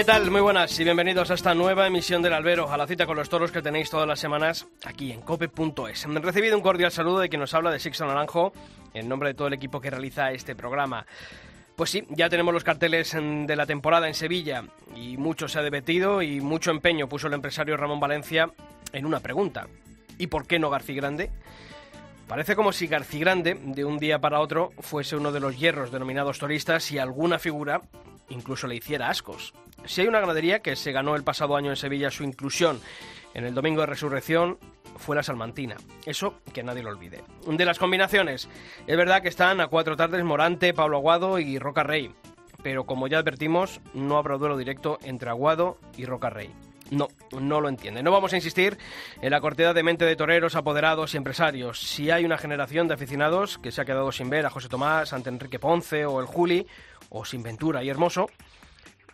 ¿Qué tal? Muy buenas y bienvenidos a esta nueva emisión del Albero, a la cita con los toros que tenéis todas las semanas aquí en cope.es. Recibido un cordial saludo de quien nos habla de Sixto Naranjo, en nombre de todo el equipo que realiza este programa. Pues sí, ya tenemos los carteles de la temporada en Sevilla y mucho se ha debatido y mucho empeño puso el empresario Ramón Valencia en una pregunta. ¿Y por qué no García Grande? Parece como si García Grande, de un día para otro, fuese uno de los hierros denominados toristas y alguna figura incluso le hiciera ascos. Si hay una ganadería que se ganó el pasado año en Sevilla su inclusión en el Domingo de Resurrección, fue la Salmantina. Eso que nadie lo olvide. De las combinaciones, es verdad que están a cuatro tardes Morante, Pablo Aguado y Roca Rey. Pero como ya advertimos, no habrá duelo directo entre Aguado y Roca Rey. No, no lo entiende. No vamos a insistir en la cortedad de mente de toreros, apoderados y empresarios. Si hay una generación de aficionados que se ha quedado sin ver a José Tomás, ante Enrique Ponce o el Juli, o sin Ventura y Hermoso,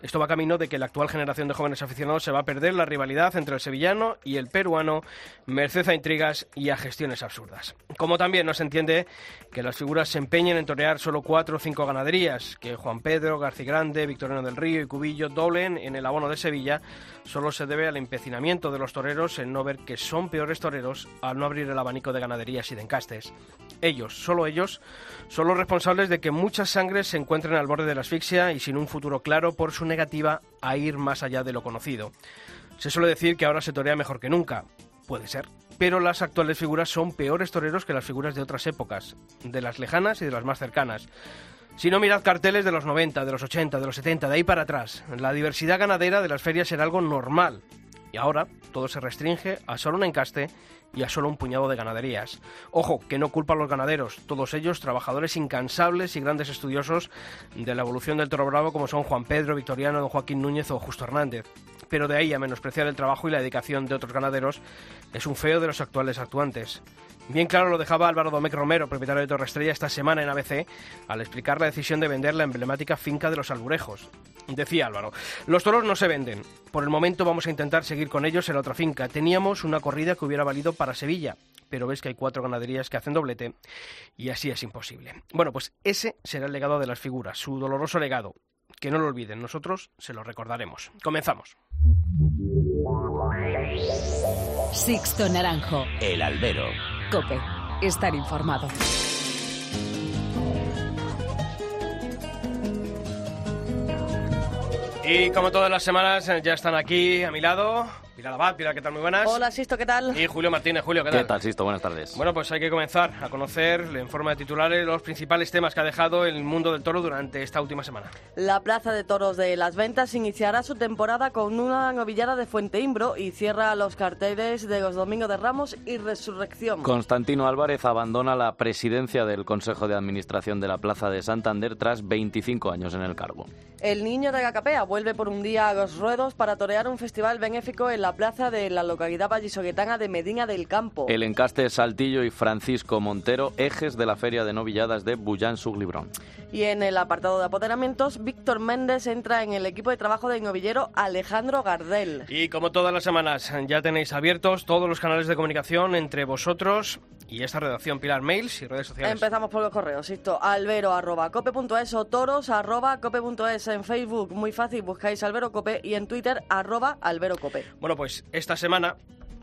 esto va camino de que la actual generación de jóvenes aficionados se va a perder la rivalidad entre el sevillano y el peruano, merced a intrigas y a gestiones absurdas. Como también no se entiende que las figuras se empeñen en torear solo cuatro o cinco ganaderías, que Juan Pedro, García Grande, Victoriano del Río y Cubillo doblen en el abono de Sevilla, solo se debe al empecinamiento de los toreros en no ver que son peores toreros al no abrir el abanico de ganaderías y de encastes. Ellos, solo ellos, son los responsables de que muchas sangres se encuentren al borde de la asfixia y sin un futuro claro por su negativa a ir más allá de lo conocido. Se suele decir que ahora se torea mejor que nunca. Puede ser. Pero las actuales figuras son peores toreros que las figuras de otras épocas, de las lejanas y de las más cercanas. Si no mirad carteles de los 90, de los 80, de los 70, de ahí para atrás. La diversidad ganadera de las ferias era algo normal. Y ahora todo se restringe a solo un encaste y a solo un puñado de ganaderías. Ojo, que no culpa a los ganaderos, todos ellos trabajadores incansables y grandes estudiosos de la evolución del toro bravo como son Juan Pedro, Victoriano, don Joaquín Núñez o Justo Hernández. Pero de ahí a menospreciar el trabajo y la dedicación de otros ganaderos es un feo de los actuales actuantes. Bien claro lo dejaba Álvaro Domecq Romero, propietario de Torre Estrella, esta semana en ABC, al explicar la decisión de vender la emblemática finca de los Alburejos. Decía Álvaro, los toros no se venden. Por el momento vamos a intentar seguir con ellos en la otra finca. Teníamos una corrida que hubiera valido para Sevilla, pero ves que hay cuatro ganaderías que hacen doblete y así es imposible. Bueno, pues ese será el legado de las figuras, su doloroso legado. Que no lo olviden, nosotros se lo recordaremos. Comenzamos. Sixto Naranjo. El albero. Cope. Estar informado. Y como todas las semanas, ya están aquí a mi lado Pilar Abad, Pilar, ¿qué tal? Muy buenas. Hola, Sisto, ¿qué tal? Y Julio Martínez, Julio, ¿qué tal? ¿Qué tal, Sisto? Buenas tardes. Bueno, pues hay que comenzar a conocer en forma de titulares los principales temas que ha dejado el mundo del toro durante esta última semana. La Plaza de Toros de Las Ventas iniciará su temporada con una novillada de Fuente Imbro y cierra los carteles de los Domingos de Ramos y Resurrección. Constantino Álvarez abandona la presidencia del Consejo de Administración de la Plaza de Santander tras 25 años en el cargo. El niño de Gacapea vuelve por un día a los ruedos para torear un festival benéfico en la plaza de la localidad vallisoguetana de Medina del Campo. El encaste Saltillo y Francisco Montero, ejes de la Feria de Novilladas de Bullán Suglibrón. Y en el apartado de apoderamientos, Víctor Méndez entra en el equipo de trabajo de novillero Alejandro Gardel. Y como todas las semanas, ya tenéis abiertos todos los canales de comunicación entre vosotros y esta redacción Pilar Mails y redes sociales. Empezamos por los correos, esto albero.cope.es o toros.cope.es en Facebook, muy fácil, buscáis Albero Cope y en Twitter arroba Albero Cope. Bueno, pues esta semana,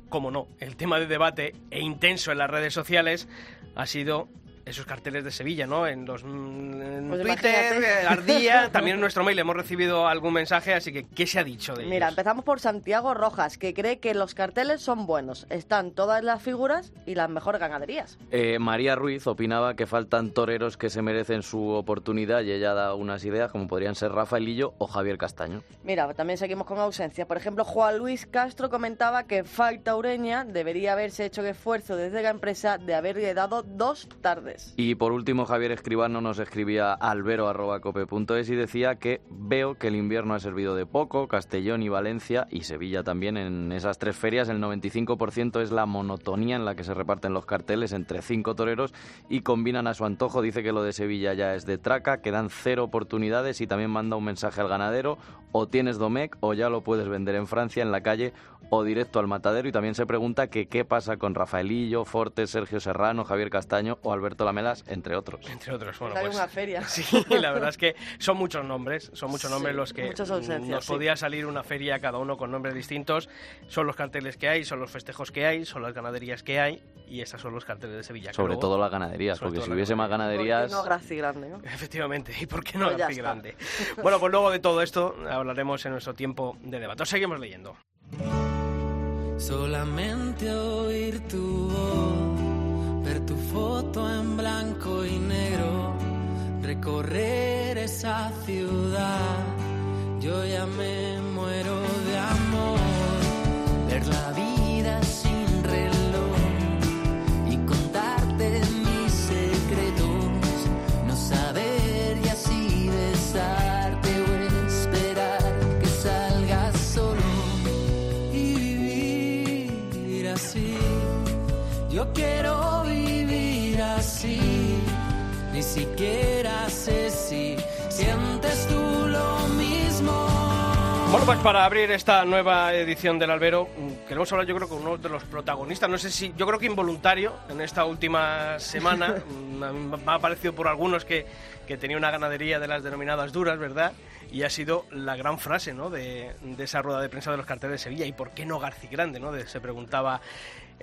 como no, el tema de debate e intenso en las redes sociales ha sido esos carteles de Sevilla, ¿no? En los en Pues Twitter, imagínate. eh, Ardía, también en nuestro mail hemos recibido algún mensaje, así que ¿qué se ha dicho de Mira, ellos? empezamos por Santiago Rojas, que cree que los carteles son buenos. Están todas las figuras y las mejores ganaderías. Eh, María Ruiz opinaba que faltan toreros que se merecen su oportunidad y ella da unas ideas como podrían ser Rafaelillo o Javier Castaño. Mira, también seguimos con ausencia. Por ejemplo, Juan Luis Castro comentaba que falta Ureña debería haberse hecho el esfuerzo desde la empresa de haberle dado dos tardes. Y por último, Javier Escribano nos escribía albero.cope.es y decía que veo que el invierno ha servido de poco, Castellón y Valencia y Sevilla también en esas tres ferias, el 95% es la monotonía en la que se reparten los carteles entre cinco toreros y combinan a su antojo. Dice que lo de Sevilla ya es de traca, que dan cero oportunidades y también manda un mensaje al ganadero, o tienes Domecq o ya lo puedes vender en Francia, en la calle o directo al matadero. Y también se pregunta que qué pasa con Rafaelillo, Fortes, Sergio Serrano, Javier Castaño o Alberto Lamelas, entre otros. Entre otros, bueno, pues, una feria. Sí, la verdad es que son muchos nombres, son muchos Sí, nombres los que nos sí. podía salir una feria cada uno con nombres distintos. Son los carteles que hay, son los festejos que hay, son las ganaderías que hay y estos son los carteles de Sevilla. Sobre luego- todo las ganaderías, porque si hubiese más ¿Por qué ganaderías... no Graci Grande, ¿no? Efectivamente, ¿y por qué no Pues ya García está. Grande? Bueno, pues luego de todo esto hablaremos en nuestro tiempo de debate. Os seguimos leyendo. Solamente oír tu voz, ver tu foto en blanco y negro, recorrer esa ciudad. Yo ya me muero de amor, ver la vida Bueno, pues para abrir esta nueva edición del Albero, mm, queremos hablar yo creo con uno de los protagonistas, no sé si, yo creo que involuntario en esta última semana, Mm, me ha parecido por algunos que, que tenía una ganadería de las denominadas duras, ¿verdad? Y ha sido la gran frase, ¿no? De, de esa rueda de prensa de los carteles de Sevilla. ¿Y por qué no Garci Grande, ¿no? De- se preguntaba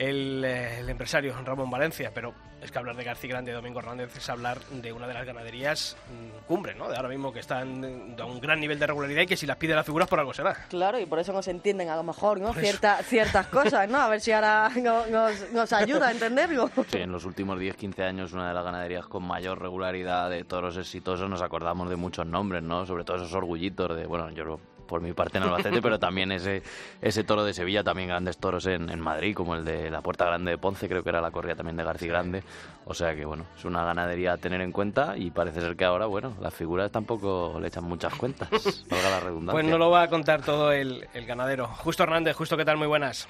el, eh, el empresario Ramón Valencia, pero es que hablar de García Grande y Domingo Hernández es hablar de una de las ganaderías mm, cumbre, ¿no? De ahora mismo que están eh, a un gran nivel de regularidad y que si las pide las figuras por algo será. Claro, y por eso nos entienden a lo mejor, ¿no? Cierta- ciertas cosas, ¿no? A ver si ahora no- nos, nos ayuda a entenderlo. Sí, en los últimos 10-15 años una de las ganaderías con mayor regularidad de toros exitosos nos acordamos de muchos nombres, ¿no? Sobre todo esos orgullitos de, bueno, yo lo- por mi parte en Albacete, pero también ese, ese toro de Sevilla, también grandes toros en, en Madrid, como el de la Puerta Grande de Ponce, creo que era la corrida también de García Grande. O sea que, bueno, es una ganadería a tener en cuenta y parece ser que ahora, bueno, las figuras tampoco le echan muchas cuentas, valga la redundancia. Pues no lo va a contar todo el, el ganadero. Justo Hernández, justo qué tal, muy buenas.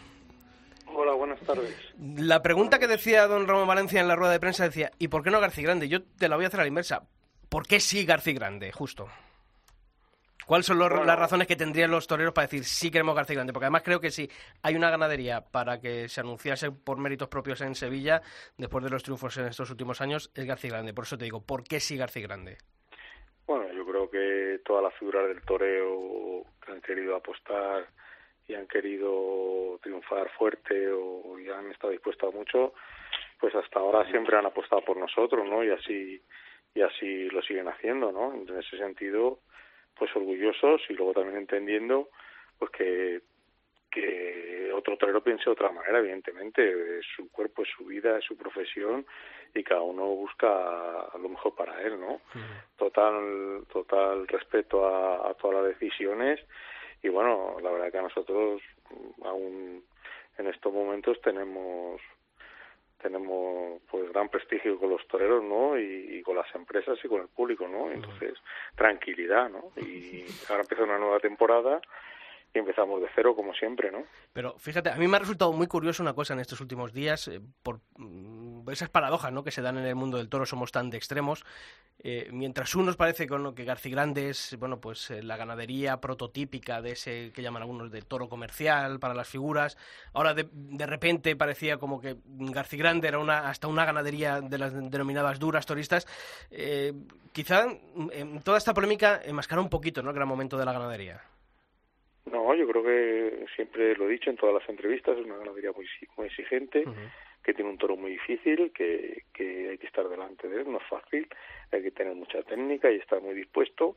Hola, buenas tardes. La pregunta que decía don Ramón Valencia en la rueda de prensa decía, ¿y por qué no García Grande? Yo te la voy a hacer a la inversa. ¿Por qué sí García Grande? Justo. ¿Cuáles son los- Bueno. las razones que tendrían los toreros para decir sí queremos García Grande? Porque además creo que si hay una ganadería para que se anunciase por méritos propios en Sevilla, después de los triunfos en estos últimos años, es García Grande. Por eso te digo, ¿por qué sí García Grande? Bueno, yo creo que todas las figuras del toreo que han querido apostar y han querido triunfar fuerte o ya han estado dispuestos a mucho, pues hasta ahora siempre han apostado por nosotros, ¿no? Y así y así lo siguen haciendo, ¿no? En ese sentido, pues orgullosos y luego también entendiendo pues que que otro torero piense de otra manera, evidentemente, es su cuerpo, es su vida, es su profesión y cada uno busca lo mejor para él, ¿no? Total, total respeto a, a todas las decisiones y bueno, la verdad que a nosotros mm, aún en estos momentos tenemos tenemos pues gran prestigio con los toreros, ¿no? Y, y con las empresas y con el público, ¿no? Entonces, tranquilidad, ¿no? Y ahora empieza una nueva temporada y empezamos de cero como siempre, ¿no? Pero fíjate, a mí me ha resultado muy curioso una cosa en estos últimos días, eh, por esas paradojas ¿no? que se dan en el mundo del toro, somos tan de extremos. Eh, mientras unos parece con lo que García Grande es bueno, pues, eh, la ganadería prototípica de ese que llaman algunos de toro comercial para las figuras, ahora de, de repente parecía como que García Grande era una, hasta una ganadería de las denominadas duras toristas. Eh, quizá en toda esta polémica enmascara un poquito ¿no? el gran momento de la ganadería. No, yo creo que siempre lo he dicho en todas las entrevistas, es una ganadería muy, muy exigente, que tiene un toro muy difícil, que, que hay que estar delante de él, no es fácil, hay que tener mucha técnica y estar muy dispuesto.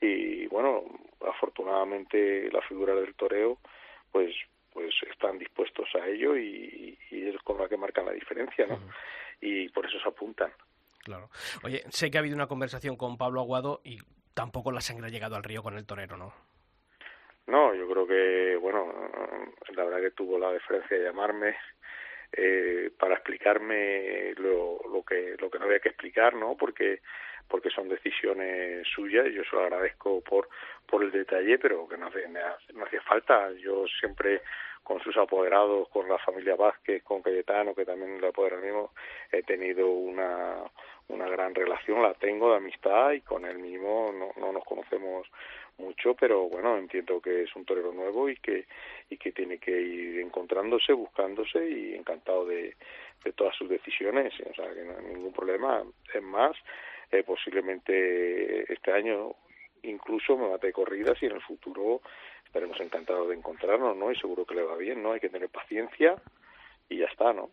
Y bueno, afortunadamente la figura del toreo, pues pues están dispuestos a ello y, y es con la que marcan la diferencia, ¿no? Y por eso se apuntan. Claro. Oye, sé que ha habido una conversación con Pablo Aguado y tampoco la sangre ha llegado al río con el torero, ¿no? No, yo creo que, bueno, la verdad que tuvo la deferencia de llamarme eh, para explicarme lo, lo que lo que no había que explicar no porque porque son decisiones suyas y yo se lo agradezco por por el detalle pero que no, no hacía falta. Yo siempre con sus apoderados, con la familia Vázquez, con Cayetano, que también le apodera mismo, he tenido una, una gran relación, la tengo de amistad y con él mismo no, no nos conocemos mucho, pero bueno, entiendo que es un torero nuevo y que, y que tiene que ir encontrándose, buscándose y encantado de, de todas sus decisiones, o sea, que no hay ningún problema. Es más, eh, posiblemente este año incluso me mate corridas y en el futuro estaremos encantados de encontrarnos, ¿no? Y seguro que le va bien, ¿no? Hay que tener paciencia y ya está, ¿no?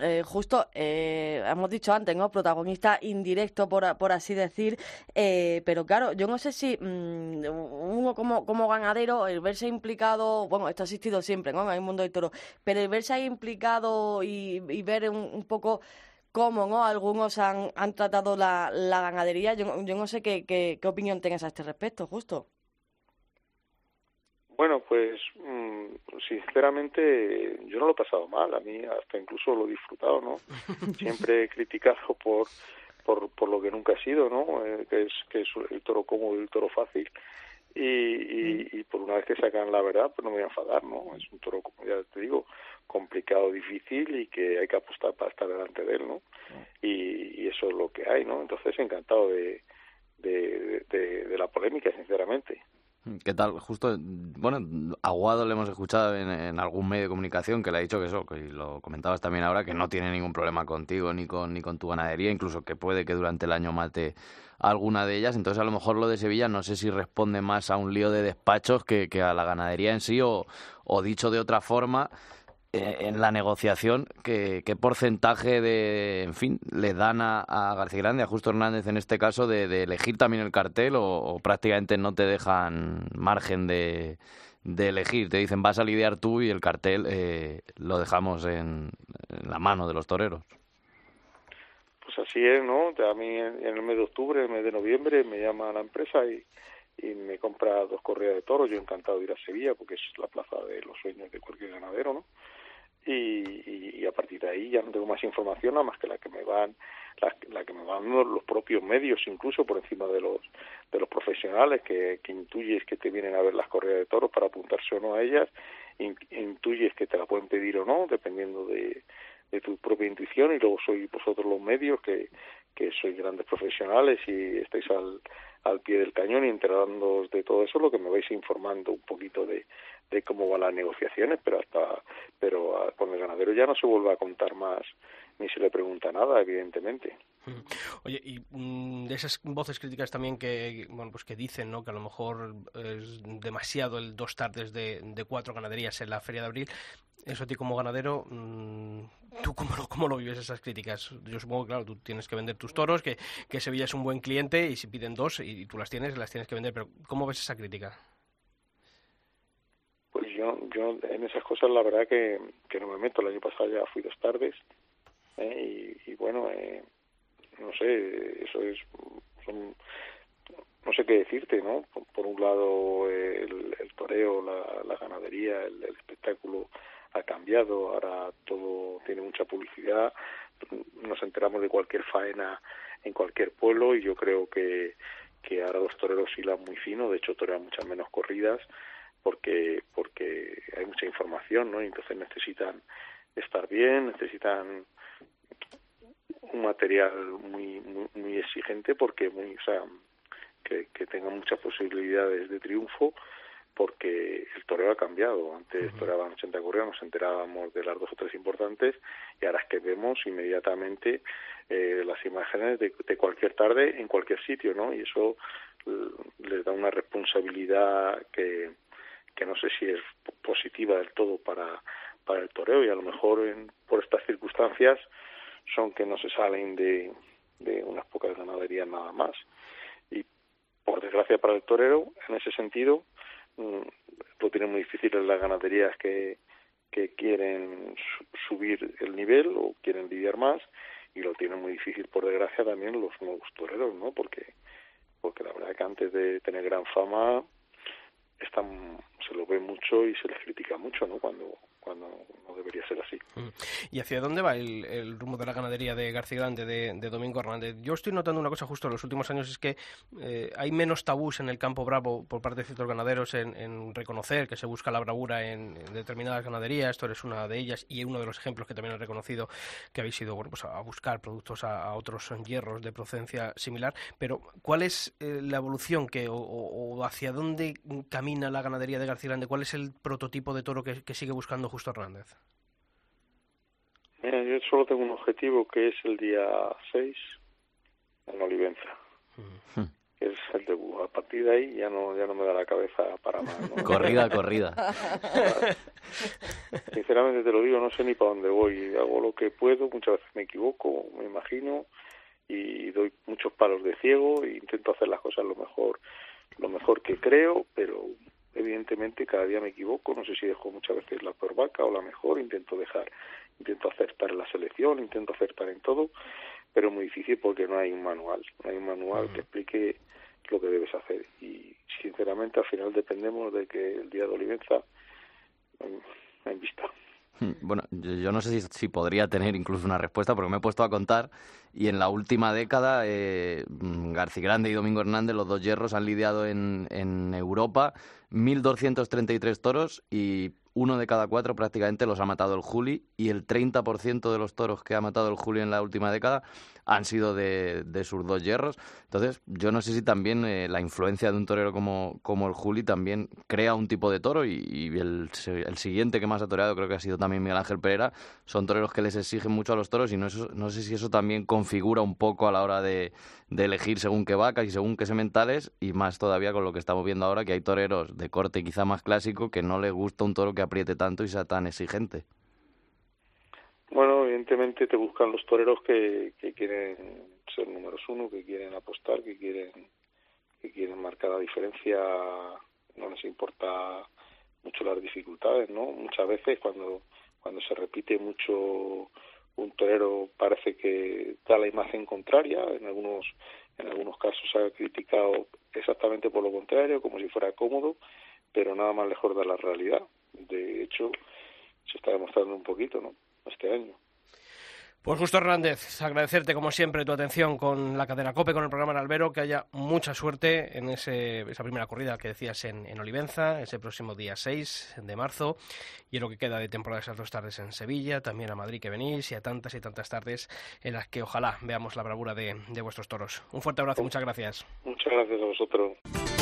Eh, justo, eh, hemos dicho antes, ¿no? Protagonista indirecto, por, por así decir, eh, pero claro, yo no sé si mm, uno como, como ganadero, el verse implicado, bueno, esto ha existido siempre, ¿no? En el mundo del toro, pero el verse ahí implicado y, ver un, poco cómo, ¿no? Algunos han, han tratado la, la ganadería, yo, yo no sé qué, qué opinión tengas a este respecto, justo. Bueno, pues mm, sinceramente yo no lo he pasado mal, a mí hasta incluso lo he disfrutado, ¿no? Siempre he criticado por, por, por lo que nunca ha sido, ¿no? Eh, que es que es el toro cómodo y el toro fácil. Y, y, y, por una vez que sacan la verdad, pues no me voy a enfadar, ¿no? Es un toro, como ya te digo, complicado, difícil y que hay que apostar para estar delante de él, ¿no? Y, y eso es lo que hay, ¿no? Entonces encantado de, de, de, de la polémica, sinceramente. ¿Qué tal? Justo, bueno, Aguado le hemos escuchado en, algún medio de comunicación que le ha dicho que eso, que lo comentabas también ahora, que no tiene ningún problema contigo ni con, ni con tu ganadería, incluso que puede que durante el año mate alguna de ellas. Entonces, a lo mejor lo de Sevilla no sé si responde más a un lío de despachos que, que a la ganadería en sí, o, o dicho de otra forma, en la negociación qué, porcentaje de, en fin, le dan a, García Grande, a Justo Hernández en este caso, de, elegir también el cartel o, prácticamente no te dejan margen de, elegir. Te dicen vas a lidiar tú y el cartel eh, lo dejamos en, la mano de los toreros. Pues así es, ¿no? A mí en, el mes de octubre, en mes de noviembre me llama la empresa y, me compra dos corridas de toros. Yo encantado de ir a Sevilla porque es la plaza de los sueños de cualquier ganadero, ¿no? Y, y, a partir de ahí ya no tengo más información nada más que la que me van la, la, que me van los propios medios incluso por encima de los de los profesionales que, que intuyes que te vienen a ver las corridas de toros para apuntarse o no a ellas intuyes que te la pueden pedir o no dependiendo de, de tu propia intuición y luego sois vosotros los medios que, que sois grandes profesionales y estáis al, al pie del cañón y enterándoos de todo eso, lo que me vais informando un poquito de, de cómo van las negociaciones, pero hasta pero a, con el ganadero ya no se vuelve a contar más ni se le pregunta nada, evidentemente. Oye, y mm, de esas voces críticas también que bueno pues que dicen ¿no? que a lo mejor es demasiado el dos tardes de, cuatro ganaderías en la feria de abril, eso a ti como ganadero, mm, ¿tú cómo lo, cómo lo vives esas críticas? Yo supongo que, claro, tú tienes que vender tus toros, que, que Sevilla es un buen cliente y si piden dos y, tú las tienes, las tienes que vender, pero ¿cómo ves esa crítica? Pues yo, yo en esas cosas la verdad que, que no me meto. El año pasado ya fui dos tardes ¿eh? y, bueno, eh, no sé, eso es... no sé qué decirte, ¿no? Por, un lado el, el toreo, la, ganadería, el, el espectáculo ha cambiado, ahora todo tiene mucha publicidad, nos enteramos de cualquier faena en cualquier pueblo y yo creo que, que ahora los toreros hilan muy fino, de hecho torean muchas menos corridas porque porque hay mucha información, ¿no? Y entonces necesitan estar bien, necesitan un material muy muy, muy exigente porque muy, o sea, que, que tengan muchas posibilidades de triunfo porque el toreo ha cambiado. Antes toreaban 80 correos, nos enterábamos de las dos o tres importantes y ahora es que vemos inmediatamente eh, las imágenes de, de, cualquier tarde en cualquier sitio, ¿no? Y eso les da una responsabilidad que, que no sé si es positiva del todo para, para el toreo y a lo mejor en, por estas circunstancias son que no se salen de, de unas pocas ganaderías nada más. Y por desgracia para el torero, en ese sentido, Mm, lo tienen muy difícil las ganaderías que, que quieren subir el nivel o quieren lidiar más y lo tienen muy difícil por desgracia también los nuevos toreros, ¿no? Porque porque la verdad que antes de tener gran fama están se lo ve mucho y se les critica mucho, ¿no? Cuando cuando no debería ser así. Mm. ¿Y hacia dónde va el, rumbo de la ganadería de García Grande, de, Domingo Hernández? Yo estoy notando una cosa justo en los últimos años, es que eh, hay menos tabús en el campo bravo por parte de ciertos ganaderos en, reconocer que se busca la bravura en, determinadas ganaderías, esto eres una de ellas y uno de los ejemplos que también he reconocido que habéis ido bueno, pues a buscar productos a, otros hierros de procedencia similar, pero ¿cuál es eh, la evolución que, o, hacia dónde camina la ganadería de García Grande? ¿Cuál es el prototipo de toro que sigue buscando Justo Hernández? yo solo tengo un objetivo que es el día 6 en Olivenza. Que es el debut. A partir de ahí ya no, ya no me da la cabeza para más. corrida, corrida. Sinceramente te lo digo, no sé ni para dónde voy. Hago lo que puedo, muchas veces me equivoco, me imagino, y doy muchos palos de ciego e intento hacer las cosas lo mejor, lo mejor que creo, pero evidentemente cada día me equivoco, no sé si dejo muchas veces la peor vaca o la mejor, intento dejar, intento acertar en la selección, intento acertar en todo, pero es muy difícil porque no hay un manual, no hay un manual que explique lo que debes hacer y sinceramente al final dependemos de que el día de Olivenza en vista. Bueno, yo no sé si, podría tener incluso una respuesta, porque me he puesto a contar y en la última década eh, García Grande y Domingo Hernández, los dos hierros, han lidiado en, en Europa 1.233 toros y uno de cada cuatro prácticamente los ha matado el Juli y el 30% de los toros que ha matado el Juli en la última década han sido de, sus dos hierros. Entonces, yo no sé si también eh, la influencia de un torero como, como el Juli también crea un tipo de toro y, el, el, siguiente que más ha toreado creo que ha sido también Miguel Ángel Pereira. Son toreros que les exigen mucho a los toros y no, no sé si eso también configura un poco a la hora de, de elegir según qué vacas y según qué sementales y más todavía con lo que estamos viendo ahora que hay toreros de corte quizá más clásico que no les gusta un toro que apriete tanto y sea tan exigente. Bueno, evidentemente te buscan los toreros que, que quieren ser números uno, que quieren apostar, que quieren que quieren marcar la diferencia, no les importa mucho las dificultades, ¿no? Muchas veces cuando cuando se repite mucho un torero parece que da la imagen contraria, en algunos en algunos casos se ha criticado exactamente por lo contrario, como si fuera cómodo, pero nada más lejos de la realidad. De hecho, se está demostrando un poquito, ¿no? Este año. Pues Justo Hernández, agradecerte como siempre tu atención con la cadena COPE, con el programa Albero, que haya mucha suerte en ese, esa primera corrida que decías en, en, Olivenza, ese próximo día 6 de marzo, y en lo que queda de temporada esas dos tardes en Sevilla, también a Madrid que venís, y a tantas y tantas tardes en las que ojalá veamos la bravura de, de vuestros toros. Un fuerte abrazo muchas gracias. Muchas gracias a vosotros.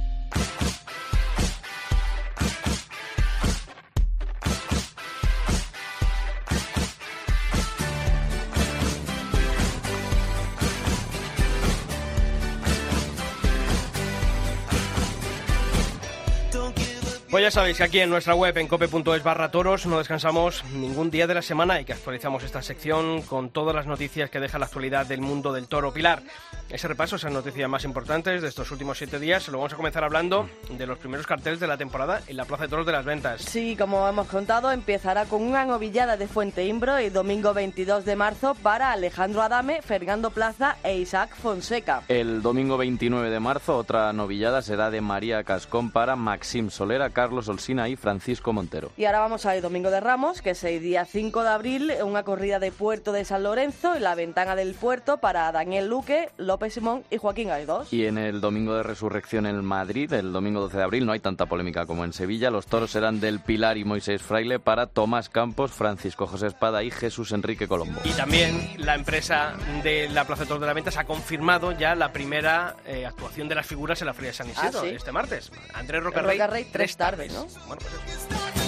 Ya sabéis que aquí en nuestra web, en cope.es barra toros, no descansamos ningún día de la semana y que actualizamos esta sección con todas las noticias que deja la actualidad del mundo del toro. Pilar, ese repaso, esas noticias más importantes de estos últimos siete días, lo vamos a comenzar hablando de los primeros carteles de la temporada en la Plaza de Toros de las Ventas. Sí, como hemos contado, empezará con una novillada de Fuente Imbro el domingo 22 de marzo para Alejandro Adame, Fernando Plaza e Isaac Fonseca. El domingo 29 de marzo, otra novillada será de María Cascón para Maxim Solera, Carlos Olsina y Francisco Montero. Y ahora vamos al Domingo de Ramos, que es el día 5 de abril, una corrida de Puerto de San Lorenzo en la ventana del puerto para Daniel Luque, López Simón y Joaquín Aidós. Y en el Domingo de Resurrección en Madrid, el domingo 12 de abril, no hay tanta polémica como en Sevilla. Los toros serán del Pilar y Moisés Fraile para Tomás Campos, Francisco José Espada y Jesús Enrique Colombo. Y también la empresa de la Plaza de Toros de la Ventas ha confirmado ya la primera eh, actuación de las figuras en la Feria de San Isidro ¿Ah, este martes. Andrés Rocarrey, Rocarrey tres tardes, ¿no? Pues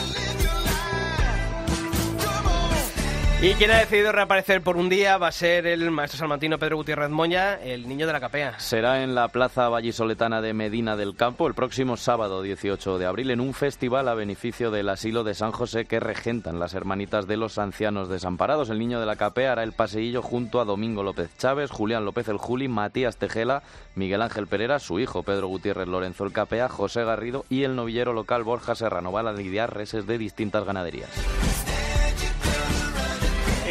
Y quien ha decidido reaparecer por un día va a ser el maestro salmantino Pedro Gutiérrez Moña, el niño de la capea. Será en la plaza vallisoletana de Medina del Campo el próximo sábado 18 de abril en un festival a beneficio del asilo de San José que regentan las hermanitas de los ancianos desamparados. El niño de la capea hará el paseillo junto a Domingo López Chávez, Julián López el Juli, Matías Tejela, Miguel Ángel Pereira, su hijo Pedro Gutiérrez Lorenzo el Capea, José Garrido y el novillero local Borja Serrano. Van a lidiar reses de distintas ganaderías.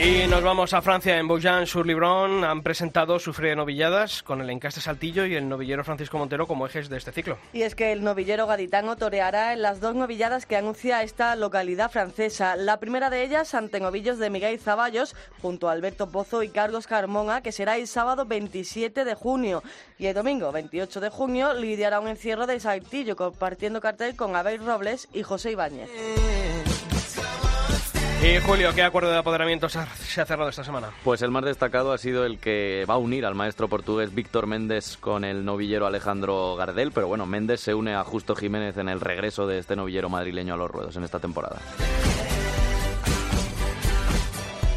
Y nos vamos a Francia. En Bouillon-sur-Libron han presentado su feria de novilladas con el encaste Saltillo y el novillero Francisco Montero como ejes de este ciclo. Y es que el novillero gaditano toreará en las dos novilladas que anuncia esta localidad francesa. La primera de ellas ante novillos de Miguel Zaballos junto a Alberto Pozo y Carlos Carmona, que será el sábado 27 de junio. Y el domingo 28 de junio lidiará un encierro de Saltillo compartiendo cartel con Abel Robles y José Ibáñez. Y Julio, ¿qué acuerdo de apoderamiento se ha, cerrado esta semana? Pues el más destacado ha sido el que va a unir al maestro portugués Víctor Méndez con el novillero Alejandro Gardel, pero bueno, Méndez se une a Justo Jiménez en el regreso de este novillero madrileño a los ruedos en esta temporada.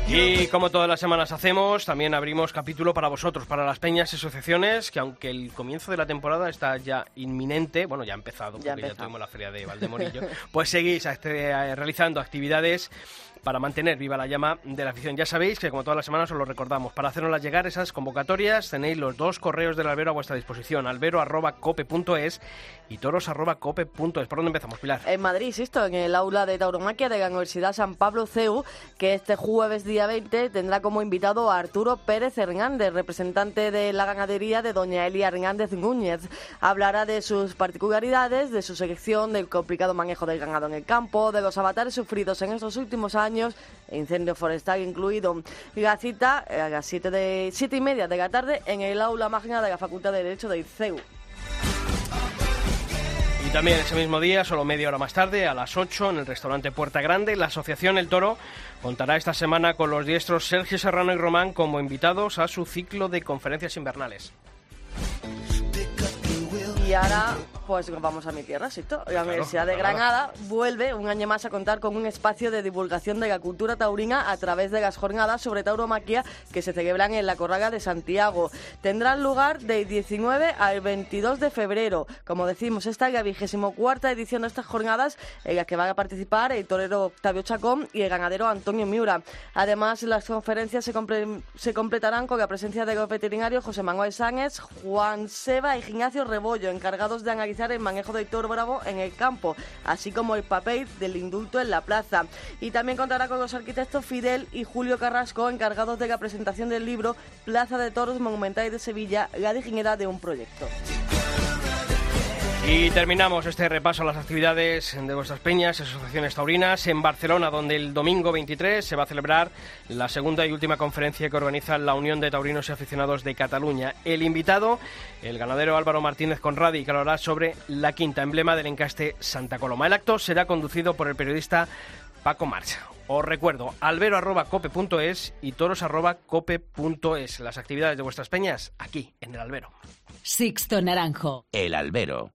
Y como todas las semanas hacemos, también abrimos capítulo para vosotros, para las peñas y asociaciones, que aunque el comienzo de la temporada está ya inminente, bueno, ya ha empezado, porque ya, ya tuvimos la feria de Valdemorillo, pues seguís eh, realizando actividades para mantener viva la llama de la afición. Ya sabéis que como todas las semanas os lo recordamos, para hacernos llegar esas convocatorias tenéis los dos correos del albero a vuestra disposición, albero.cope.es y toros.cope.es. ¿Por dónde empezamos, Pilar? En Madrid, insisto, en el aula de tauromaquia de la Universidad San Pablo CEU, que este jueves día 20 tendrá como invitado a Arturo Pérez Hernández, representante de la ganadería de doña Elia Hernández Núñez. Hablará de sus particularidades, de su selección, del complicado manejo del ganado en el campo, de los avatares sufridos en estos últimos años incendio forestal incluido. Y la cita eh, a las 7 de, siete y media de la tarde en el aula magna de la Facultad de Derecho de ICEU. Y también ese mismo día, solo media hora más tarde, a las 8, en el restaurante Puerta Grande, la Asociación El Toro contará esta semana con los diestros Sergio Serrano y Román como invitados a su ciclo de conferencias invernales. Y ahora pues vamos a mi tierra, ¿sí? La Universidad de Granada vuelve un año más a contar con un espacio de divulgación de la cultura taurina a través de las jornadas sobre tauromaquia que se celebran en la Corraga de Santiago. Tendrán lugar del 19 al 22 de febrero. Como decimos, esta es la vigésimo cuarta edición de estas jornadas en las que van a participar el torero Octavio Chacón y el ganadero Antonio Miura. Además, las conferencias se, se completarán con la presencia de los veterinarios José Manuel Sánchez, Juan Seba y Ignacio Rebollo, encargados de analizar el manejo del toro bravo en el campo, así como el papel del indulto en la plaza. Y también contará con los arquitectos Fidel y Julio Carrasco, encargados de la presentación del libro Plaza de Toros Monumentales de Sevilla, la dignidad de un proyecto. Y terminamos este repaso a las actividades de vuestras peñas, asociaciones taurinas, en Barcelona, donde el domingo 23 se va a celebrar la segunda y última conferencia que organiza la Unión de Taurinos y Aficionados de Cataluña. El invitado, el ganadero Álvaro Martínez Conradi, que hablará sobre la quinta emblema del encaste Santa Coloma. El acto será conducido por el periodista Paco Marcha. Os recuerdo, albero.cope.es y toros.cope.es. Las actividades de vuestras peñas aquí, en el albero. Sixto Naranjo. El albero.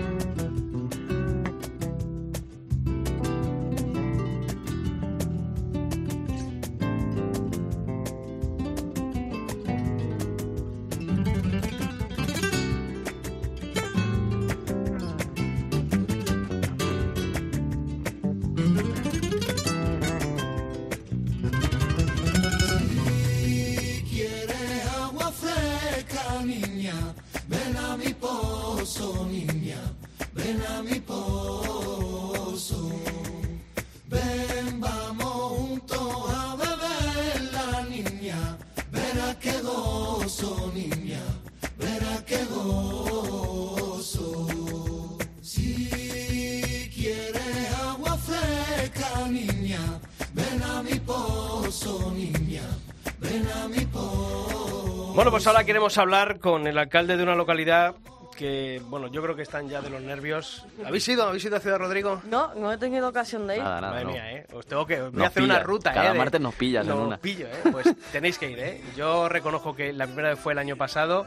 Bueno, pues ahora queremos hablar con el alcalde de una localidad que, bueno, yo creo que están ya de los nervios. ¿Habéis ido? ¿Habéis ido a Ciudad Rodrigo? No, no he tenido ocasión de ir. Nada, nada, Madre no. mía, ¿eh? Os tengo que... Voy a hacer una ruta, Cada ¿eh? de- martes nos pillas en Nos una. pillo, ¿eh? Pues tenéis que ir, ¿eh? Yo reconozco que la primera vez fue el año pasado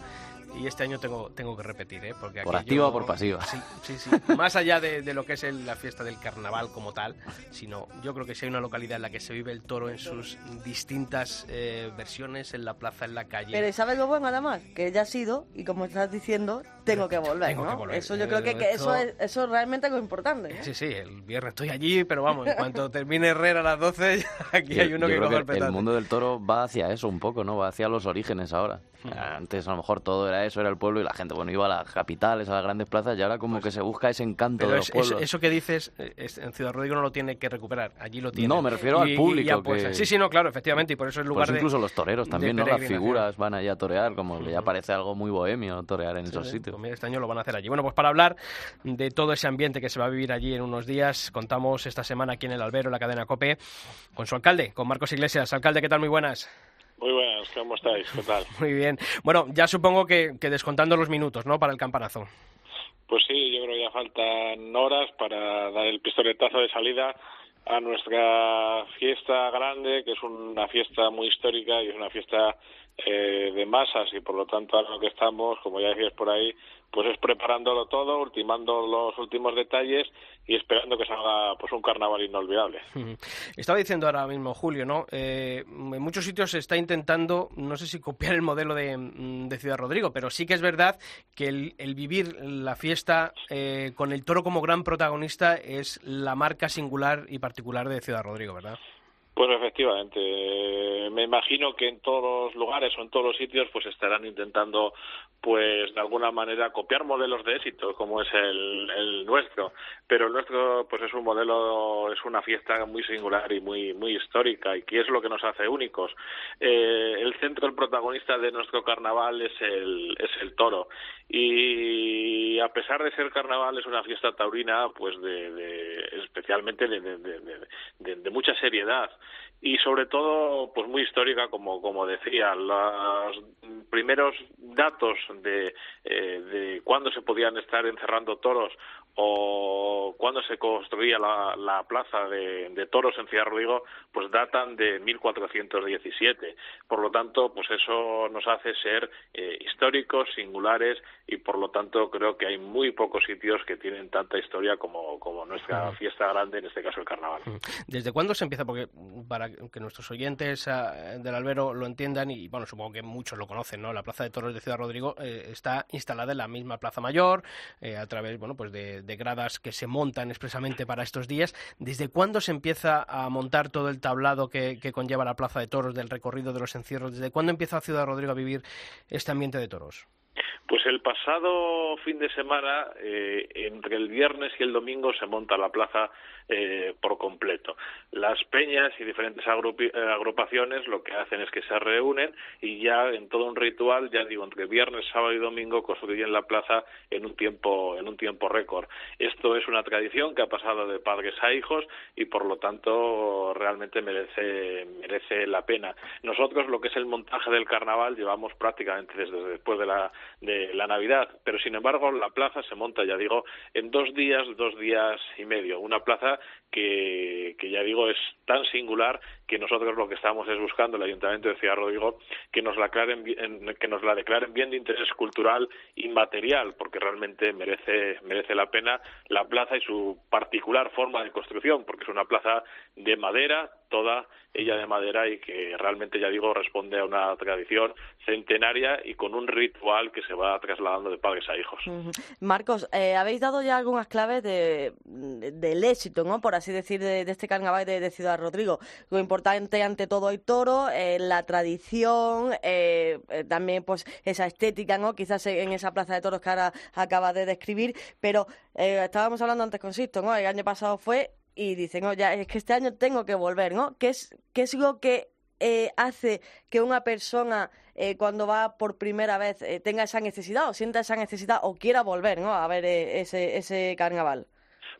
y este año tengo, tengo que repetir, ¿eh? Porque Por activa o por pasiva. Sí, sí, sí. Más allá de, de lo que es el- la fiesta del carnaval como tal, sino yo creo que si hay una localidad en la que se vive el toro en sus distintas eh, versiones, en la plaza, en la calle... Pero ¿y ¿sabes lo bueno además? Que ya ha sido y como estás diciendo, tengo que volver, Tengo ¿no? que volver. Eso yo creo que, eso, es, eso es realmente lo importante. ¿eh? Sí, sí, el viernes estoy allí, pero vamos, en cuanto termine Herrera a las 12, aquí hay uno Yo que creo coge el que el petate. mundo del toro va hacia eso un poco, ¿no? Va hacia los orígenes ahora. Hmm. Antes a lo mejor todo era eso, era el pueblo y la gente, bueno, iba a las capitales, a las grandes plazas y ahora como Pues que se busca ese encanto de los es- pueblos. eso que dices, eh, es- en Ciudad Rodrigo no lo tiene que recuperar, allí lo tiene. No, me refiero al público que- Sí, sí, no, claro, efectivamente, y por eso es lugar de... incluso los toreros también, ¿no? Las figuras van allá a torear, como que ya parece algo muy bohemio torear en esos Sí, sitios. Este año lo van a hacer allí. Bueno, pues para hablar de todo ese ambiente que se va a vivir allí en unos días, contamos esta semana aquí en el Albero, en la cadena COPE, con su alcalde, con Marcos Iglesias. Alcalde, ¿qué tal? Muy buenas. Muy buenas, ¿cómo estáis? ¿Qué tal? Muy bien. Bueno, ya supongo que, que descontando los minutos, ¿no? Para el campanazo. Pues sí, yo creo que ya faltan horas para dar el pistoletazo de salida a nuestra fiesta grande, que es una fiesta muy histórica y es una fiesta eh, de masas y por lo tanto ahora lo que estamos, como ya decías por ahí, pues es preparándolo todo, ultimando los últimos detalles y esperando que salga pues un carnaval inolvidable. Estaba diciendo ahora mismo Julio, ¿no? Eh, en muchos sitios se está intentando, no sé si copiar el modelo de, mm, de Ciudad Rodrigo, pero sí que es verdad que el, el vivir la fiesta eh, con el toro como gran protagonista es la marca singular y particular de Ciudad Rodrigo, ¿verdad? Pues efectivamente, me imagino que en todos los lugares o en todos los sitios pues estarán intentando pues de alguna manera copiar modelos de éxito como es el, el nuestro, pero el nuestro pues es un modelo, es una fiesta muy singular y muy muy histórica y que es lo que nos hace únicos. Eh, el centro, el protagonista de nuestro carnaval es el es el toro. Y a pesar de ser carnaval es una fiesta taurina pues de, de especialmente de, de mucha seriedad y sobre todo pues muy histórica como como decía los primeros datos de eh, de cuándo se podían estar encerrando toros o cuándo se construía la, la plaza de, de toros en Ciudad Rodrigo pues datan de 1417 por lo tanto pues eso nos hace ser eh, históricos singulares y por lo tanto creo que hay muy pocos sitios que tienen tanta historia como, como nuestra fiesta grande en este caso el carnaval ¿Desde cuándo se empieza? Porque para que nuestros oyentes ah, del albero lo entiendan, y bueno, supongo que muchos lo conocen, ¿no? La Plaza de Toros de Ciudad Rodrigo eh, está instalada en la misma Plaza Mayor, eh, a través, bueno, pues de, de gradas que se montan expresamente para estos días. ¿Desde cuándo se empieza a montar todo el tablado que, que conlleva la Plaza de Toros, del recorrido de los encierros? ¿Desde cuándo empieza Ciudad Rodrigo a vivir este ambiente de toros? Pues el pasado fin de semana, eh, entre el viernes y el domingo, se monta la plaza eh, por completo. Las peñas y diferentes eh, agrupaciones lo que hacen es que se reúnen y ya en todo un ritual, ya digo, entre viernes, sábado y domingo construyen la plaza en un tiempo en un tiempo récord. Esto es una tradición que ha pasado de padres a hijos y por lo tanto realmente merece merece la pena. Nosotros lo que es el montaje del carnaval llevamos prácticamente desde después de la de la Navidad, pero sin embargo la plaza se monta, ya digo, en dos días, dos días y medio. Una plaza que, que ya digo es tan singular que nosotros lo que estamos es buscando el Ayuntamiento de Ciudad Rodrigo que nos la declaren bien, que nos la declaren bien de interés cultural inmaterial, porque realmente merece merece la pena la plaza y su particular forma de construcción, porque es una plaza de madera, toda ella de madera y que realmente ya digo responde a una tradición centenaria y con un ritual que se va trasladando de padres a hijos. Marcos, eh, habéis dado ya algunas claves de, de- del éxito, ¿no? Por así decir, de, este carnaval de, Ciudad Rodrigo. Lo importante ante todo el toro, eh, la tradición, eh, eh, también pues esa estética, ¿no? Quizás en esa plaza de toros que ahora acaba de describir, pero eh, estábamos hablando antes con Sisto, ¿no? El año pasado fue y dicen, no, ya es que este año tengo que volver, ¿no? ¿Qué es, qué es lo que eh, hace que una persona eh, cuando va por primera vez eh, tenga esa necesidad o sienta esa necesidad o quiera volver ¿no? a ver eh, ese, ese carnaval?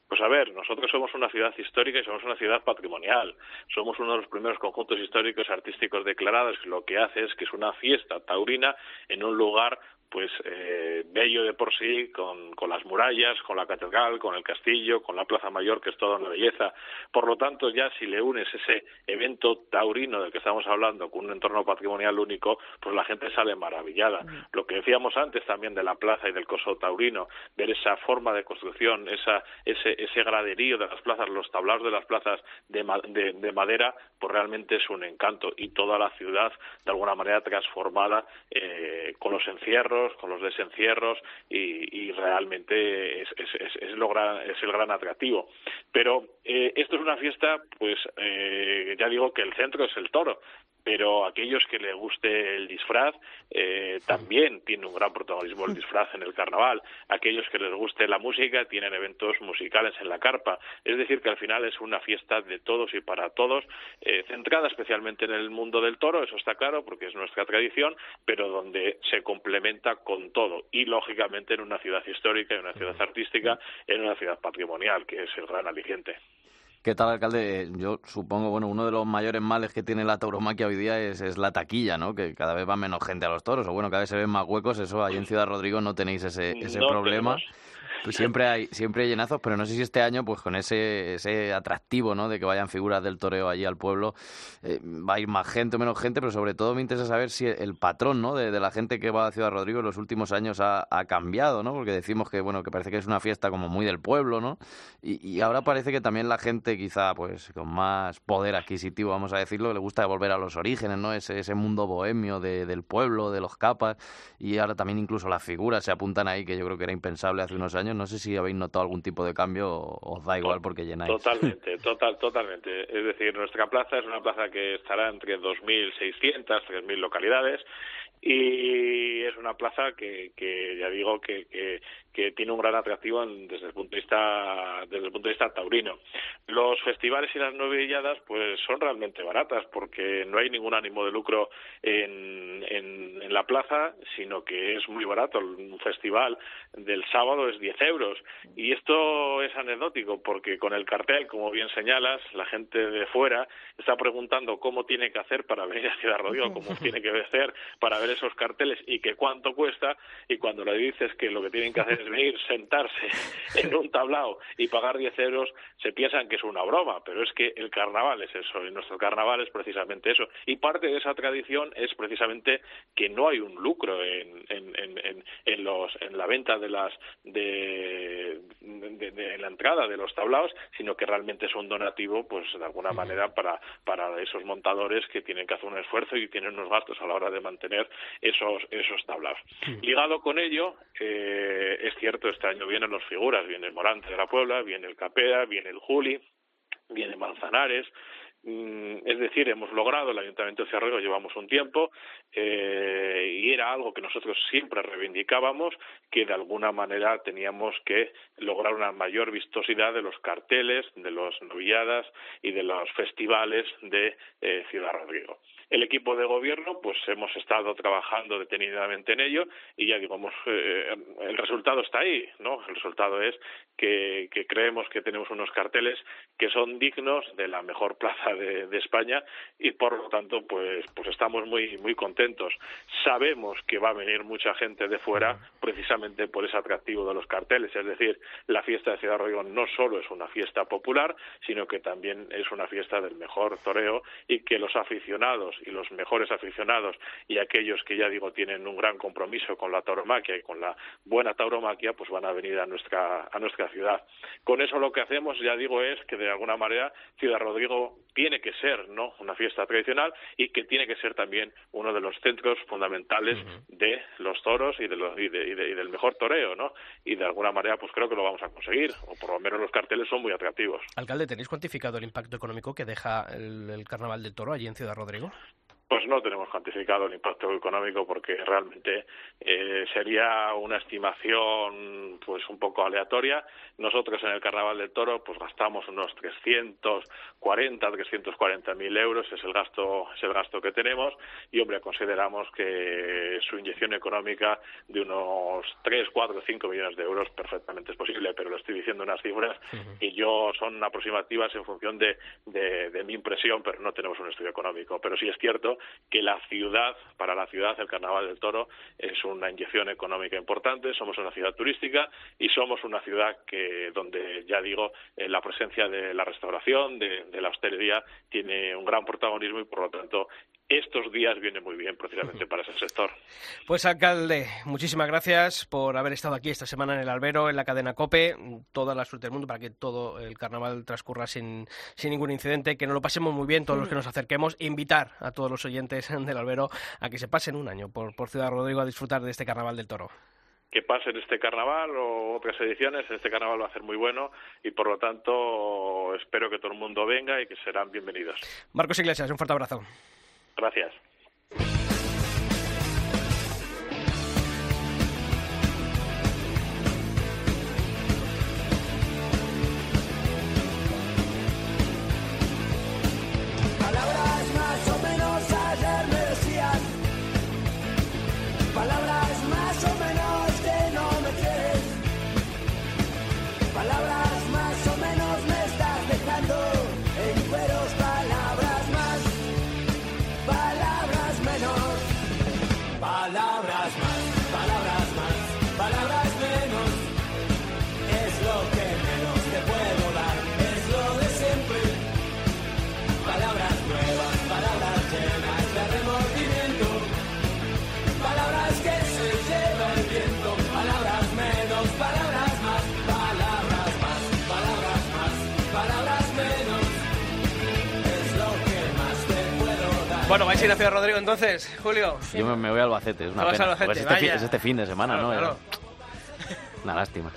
Pues a ver, nosotros somos una ciudad histórica y somos una ciudad patrimonial. Somos uno de los primeros conjuntos históricos artísticos declarados. Lo que hace es que es una fiesta taurina en un lugar pues eh, bello de por sí, con, con las murallas, con la catedral, con el castillo, con la Plaza Mayor, que es toda una belleza. Por lo tanto, ya si le unes ese evento taurino del que estamos hablando con un entorno patrimonial único, pues la gente sale maravillada. Lo que decíamos antes también de la plaza y del coso taurino, ver esa forma de construcción, esa, ese, ese graderío de las plazas, los tablaos de las plazas de, ma- de, de madera, pues realmente es un encanto. Y toda la ciudad, de alguna manera, transformada eh, con los encierros, con los desencierros, y, y realmente es, es, es, lo gran- es el gran atractivo. Pero eh, esto es una fiesta, pues eh, ya digo que el centro es el toro, pero aquellos que les guste el disfraz eh, también tiene un gran protagonismo el disfraz en el carnaval. Aquellos que les guste la música tienen eventos musicales en la carpa. Es decir, que al final es una fiesta de todos y para todos, eh, centrada especialmente en el mundo del toro, eso está claro, porque es nuestra tradición, pero donde se complementa con todo. Y lógicamente en una ciudad histórica, en una ciudad artística, en una ciudad patrimonial, que es el gran aliciente. ¿Qué tal, alcalde? Yo supongo, bueno, uno de los mayores males que tiene la tauromaquia hoy día es, es, la taquilla, ¿no? Que cada vez va menos gente a los toros, o bueno, cada vez se ven más huecos, eso ahí en Ciudad Rodrigo no tenéis ese, ese problema. Pues siempre hay siempre hay llenazos, pero no sé si este año, pues con ese, ese atractivo, ¿no? De que vayan figuras del toreo allí al pueblo, eh, va a ir más gente o menos gente, pero sobre todo me interesa saber si el patrón, ¿no? De, la gente que va a Ciudad Rodrigo en los últimos años ha, cambiado, ¿no? Porque decimos que, bueno, que parece que es una fiesta como muy del pueblo, ¿no? Y, ahora parece que también la gente quizá, pues, con más poder adquisitivo, vamos a decirlo, le gusta volver a los orígenes, ¿no? Ese, ese mundo bohemio de, del pueblo, de los capas, y ahora también incluso las figuras se apuntan ahí, que yo creo que era impensable hace unos años, no sé si habéis notado algún tipo de cambio o os da igual porque llenáis. Totalmente, total, totalmente. Es decir, nuestra plaza es una plaza que estará entre 2.600, 3.000 localidades y es una plaza que, que ya digo que, que, que tiene un gran atractivo desde el punto de vista desde el punto de vista taurino. Los festivales y las novilladas pues son realmente baratas porque no hay ningún ánimo de lucro en, en, en, la plaza, sino que es muy barato. Un festival del sábado es 10 euros y esto es anecdótico porque con el cartel, como bien señalas, la gente de fuera está preguntando cómo tiene que hacer para venir a Ciudad Rodrigo, cómo tiene que hacer para ver esos carteles y que cuánto cuesta y cuando le dices que lo que tienen que hacer venir, sentarse en un tablao y pagar 10 euros, se piensan que es una broma, pero es que el carnaval es eso, y nuestro carnaval es precisamente eso. Y parte de esa tradición es precisamente que no hay un lucro en, en, en, en los, en la venta de las, de, de, la entrada de los tablaos, sino que realmente es un donativo, pues de alguna manera para, para esos montadores que tienen que hacer un esfuerzo y tienen unos gastos a la hora de mantener esos, esos tablaos. Ligado con ello, eh, es cierto, este año vienen los figuras, viene el Morante de la Puebla, viene el Capea, viene el Juli, viene Manzanares, mm, es decir, hemos logrado, el Ayuntamiento de Cerrero llevamos un tiempo eh, y era algo que nosotros siempre reivindicábamos, que de alguna manera teníamos que lograr una mayor vistosidad de los carteles, de las novilladas y de los festivales de eh, Ciudad Rodrigo. El equipo de gobierno, pues hemos estado trabajando detenidamente en ello y ya digamos, eh, el resultado está ahí, ¿no? El resultado es que, creemos que tenemos unos carteles que son dignos de la mejor plaza de, España y por lo tanto, pues, pues estamos muy, muy contentos. Sabemos que va a venir mucha gente de fuera precisamente por ese atractivo de los carteles, es decir, la fiesta de Ciudad Rodrigo no solo es una fiesta popular, sino que también es una fiesta del mejor toreo y que los aficionados y los mejores aficionados y aquellos que ya digo tienen un gran compromiso con la tauromaquia y con la buena tauromaquia, pues van a venir a nuestra a nuestra ciudad. Con eso lo que hacemos, ya digo, es que de alguna manera Ciudad Rodrigo tiene que ser, ¿no? Una fiesta tradicional y que tiene que ser también uno de los centros fundamentales de los toros y, de los, y, de, y, del mejor toreo, ¿no? Y de alguna manera, pues creo que lo vamos a conseguir, o por lo menos los carteles son muy atractivos. Alcalde, ¿tenéis cuantificado el impacto económico que deja el Carnaval del Toro allí en Ciudad Rodrigo? Pues no tenemos cuantificado el impacto económico porque realmente eh, sería una estimación pues un poco aleatoria. Nosotros en el Carnaval del Toro pues gastamos unos 340, 340 mil euros es el gasto es el gasto que tenemos y hombre consideramos que su inyección económica de unos 3, 4, 5 millones de euros perfectamente es posible, pero lo estoy diciendo unas cifras y yo son aproximativas en función de, de, de mi impresión, pero no tenemos un estudio económico. Pero sí es cierto que la ciudad, para la ciudad, el Carnaval del Toro es una inyección económica importante, somos una ciudad turística y somos una ciudad que, donde, ya digo, eh, la presencia de la restauración, de, de la hostelería, tiene un gran protagonismo y, por lo tanto, estos días vienen muy bien precisamente para ese sector. Pues alcalde, muchísimas gracias por haber estado aquí esta semana en el Albero, en la cadena COPE. Toda la suerte del mundo para que todo el carnaval transcurra sin, sin ningún incidente, que nos lo pasemos muy bien todos los que nos acerquemos. Invitar a todos los oyentes del Albero a que se pasen un año por, por Ciudad Rodrigo a disfrutar de este carnaval del toro que pasen este carnaval o otras ediciones. Este carnaval va a ser muy bueno y por lo tanto espero que todo el mundo venga y que serán bienvenidos. Marcos Iglesias, un fuerte abrazo. Gracias. Bueno, vais a ir a Ciudad Rodrigo entonces, Julio. Yo me, me voy a Albacete, es una pena. Albacete, Pues este, es este fin de semana, Claro, ¿no? claro. Una lástima.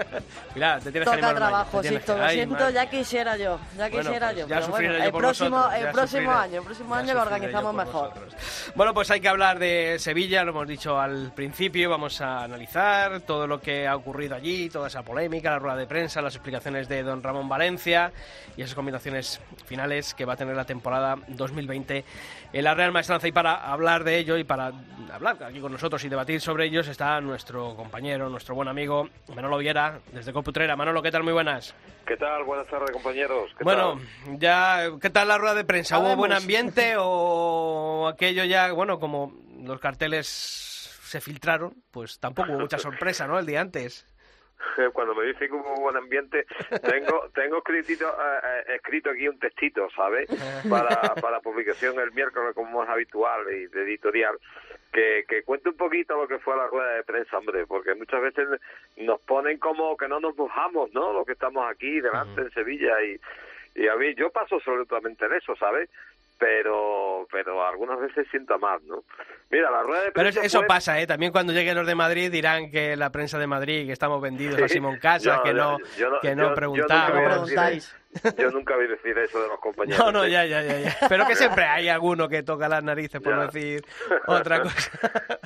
Mira, te tienes que Toca animar un año, trabajo, te tienes Sisto, que- lo siento, ya quisiera yo, ya Bueno, quisiera pues yo. ya pero bueno, yo el próximo, vosotros, el ya próximo año, el próximo Ya año lo organizamos mejor. vosotros. Bueno, pues hay que hablar de Sevilla, lo hemos dicho al principio, vamos a analizar todo lo que ha ocurrido allí, toda esa polémica, la rueda de prensa, las explicaciones de don Ramón Valencia y esas combinaciones finales que va a tener la temporada 2020 en la Real Maestranza. Y para hablar de ello y para hablar aquí con nosotros y debatir sobre ellos está nuestro compañero, nuestro buen amigo Manolo Viera, desde Coputrera. Manolo, ¿qué tal? Muy buenas. ¿Qué tal? Buenas tardes, compañeros. ¿Qué Bueno, tal? ya, ¿qué tal la rueda de prensa? ¿Hubo buen ambiente o aquello ya, bueno, como los carteles se filtraron, pues tampoco hubo mucha sorpresa, ¿no? El día antes. Cuando me dicen que hubo buen ambiente, tengo tengo eh, eh, escrito aquí un textito, ¿sabes? Para, para publicación el miércoles, como es habitual y de editorial, que, que cuente un poquito lo que fue la rueda de prensa, hombre, porque muchas veces nos ponen como que no nos mojamos, ¿no? Los que estamos aquí delante en Sevilla y, y a mí, yo paso absolutamente de eso, ¿sabes? Pero, pero algunas veces siento más, ¿no? Mira, la rueda de Pero prensa es- eso fue- pasa, ¿eh? También cuando lleguen los de Madrid dirán que la prensa de Madrid, que estamos vendidos a Simón Casas, Yo- que no, yo- yo no- que no yo preguntamos. No preguntáis. Yo nunca voy a decir eso de los compañeros. No, no, ¿eh? ya, ya, ya, ya. Pero que siempre hay alguno que toca las narices por Ya. no decir otra cosa.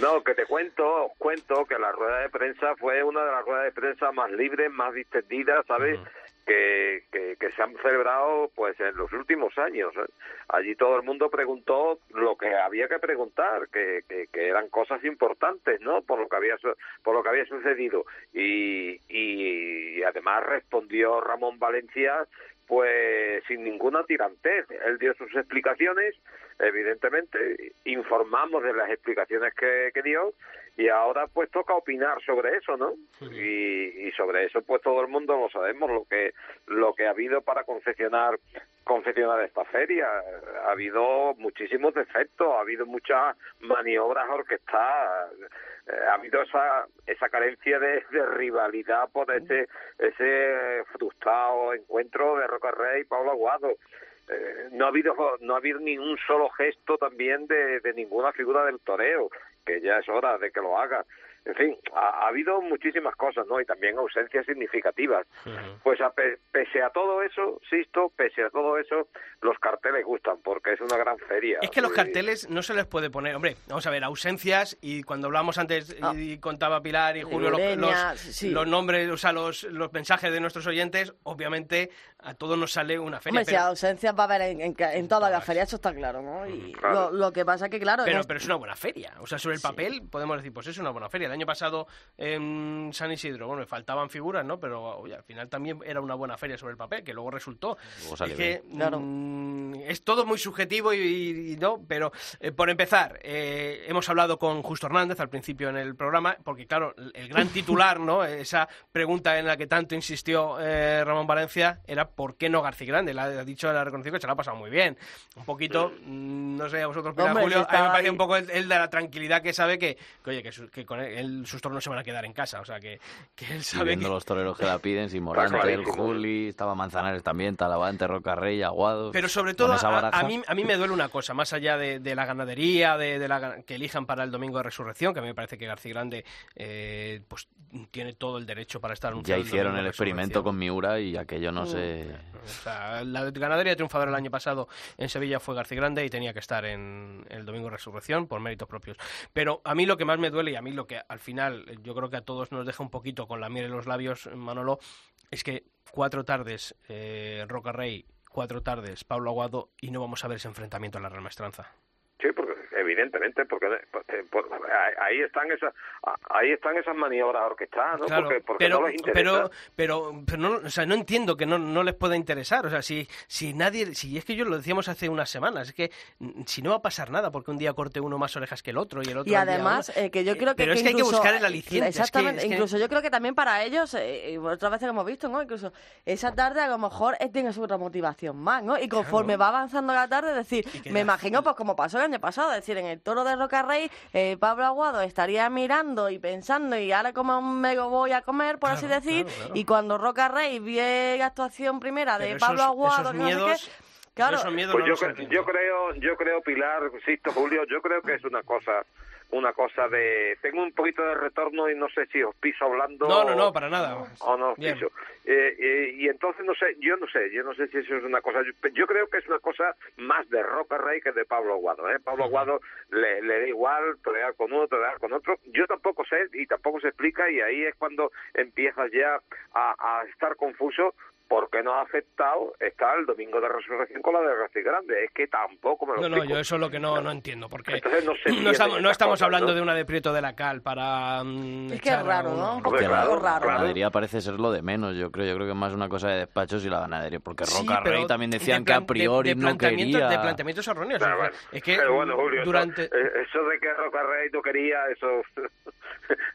No, que te cuento, cuento que la rueda de prensa fue una de las ruedas de prensa más libres, más distendidas, ¿sabes? Que, que, se han celebrado pues en los últimos años. ¿eh? Allí todo el mundo preguntó lo que había que preguntar, que, que, eran cosas importantes, ¿no? Por lo que había por lo que había sucedido y, y además respondió Ramón Valencia pues sin ninguna tirantez. Él dio sus explicaciones, evidentemente, informamos de las explicaciones que, que dio y ahora pues toca opinar sobre eso, ¿no? Y, y sobre eso pues todo el mundo lo sabemos, lo que lo que ha habido para confeccionar confeccionar esta feria. Ha habido muchísimos defectos, ha habido muchas maniobras orquestadas, eh, ha habido esa esa carencia de, de rivalidad por ese ese frustrado encuentro de Roca Rey y Pablo Aguado. Eh, no ha habido no ha habido ni un solo gesto también de, de ninguna figura del toreo que ya es hora de que lo haga en fin ha, ha habido muchísimas cosas no y también ausencias significativas pues a pe- pese a todo eso Sisto pese a todo eso los carteles gustan porque es una gran feria Es que los carteles no se les puede poner, hombre, vamos a ver, ausencias y cuando hablamos antes Ah. y contaba Pilar y Julio los, Rigoleña, los- sí. los nombres, o sea, los, los mensajes de nuestros oyentes, obviamente a todos nos sale una feria. Hombre, si pero, ausencias va a haber en, en, en todas las ferias, eso está claro, ¿no? Y Claro. lo, lo que pasa es que, claro, pero, este- pero es una buena feria. O sea, sobre el papel podemos decir, pues es una buena feria. Año pasado en San Isidro, bueno, faltaban figuras, ¿no? Pero oye, al final también era una buena feria sobre el papel, que luego resultó. Luego es salió que bien. Claro. mm, es todo muy subjetivo y, y no, pero eh, por empezar, eh, hemos hablado con Justo Hernández al principio en el programa, porque claro, el gran titular, ¿no? Esa pregunta en la que tanto insistió eh, Ramón Valencia era ¿por qué no García Grande? La ha dicho, la ha reconocido que se la ha pasado muy bien. Un poquito, mm, no sé, a vosotros, Hombre, Julio, a mí me parece ahí. un poco el, el de la tranquilidad que sabe que, que, oye, que, su- que con él, él- sus tornos se van a quedar en casa, o sea, que, que él sabe viendo que... los toreros que la piden, sin Morante, el. Juli, estaba Manzanares también, Talavante, Rocarrey, Aguado. Pero sobre todo, a, a mí, a mí me duele una cosa, más allá de, de la ganadería, de, de la, que elijan para el domingo de resurrección, que a mí me parece que García Grande, eh, pues tiene todo el derecho para estar Ya hicieron el experimento con Miura y aquello no uh. se... O sea, la ganadería triunfadora el año pasado en Sevilla fue García Grande y tenía que estar en el Domingo Resurrección por méritos propios. Pero a mí lo que más me duele y a mí lo que al final yo creo que a todos nos deja un poquito con la miel en los labios, Manolo, es que cuatro tardes eh, Roca Rey, cuatro tardes Pablo Aguado y no vamos a ver ese enfrentamiento en la Real Maestranza. Sí, porque evidentemente, porque ahí están esas ahí están esas maniobras orquestadas, ¿no? porque, porque pero, no les interesa. Pero, pero, pero no, o sea, no entiendo que no, no les pueda interesar. O sea, si, si nadie, si es que yo lo decíamos hace unas semanas, es que mm, si no va a pasar nada porque un día corte uno más orejas que el otro y el otro. Y además, eh, que yo creo que. Pero es que hay que buscar el aliciente. Exactamente, incluso yo creo que también para ellos, eh, y otras veces hemos visto, ¿no? Incluso esa tarde a lo mejor tiene su otra motivación más, ¿no? Y conforme va avanzando la tarde, es decir, me imagino, pues como pasó el año pasado, es decir, en el toro de Roca Rey, eh, Pablo Aguado estaría mirando y pensando, y ahora como me voy a comer, por así decir, y cuando Roca Rey ve la actuación primera de Pablo Aguado, no sé qué, Claro. Pues yo, yo, creo, yo creo, Pilar, Sisto, Julio, yo creo que es una cosa una cosa de tengo un poquito de retorno y no sé si os piso hablando no no no para nada. o no os piso. Eh, eh, y entonces no sé yo no sé yo no sé si eso es una cosa yo, creo que es una cosa más de Roca Rey que de Pablo Aguado ¿eh? Pablo Aguado le, le, da igual pelear con uno pelear con otro. Yo tampoco sé y tampoco se explica y ahí es cuando empiezas ya a, a estar confuso porque no ha aceptado estar el domingo de resurrección con la de García Grande. Es que tampoco me lo No, explico. no, yo eso es lo que no, no entiendo. Porque Entonces no, se no estamos, no estamos cosas, hablando ¿no? de una de Prieto de la Cal para. mm, Es que es raro. ¿no? Poquito claro, raro. La ganadería parece ser lo de menos, yo creo. Yo creo que es más una cosa de despachos y la ganadería. Porque Sí, Roca Rey también de decían que a priori de, de no quería... De planteamientos erróneos. Pero es bueno, que- es que pero bueno, Julio, eso- durante. eh, eso, de que Roca Rey no quería, eso,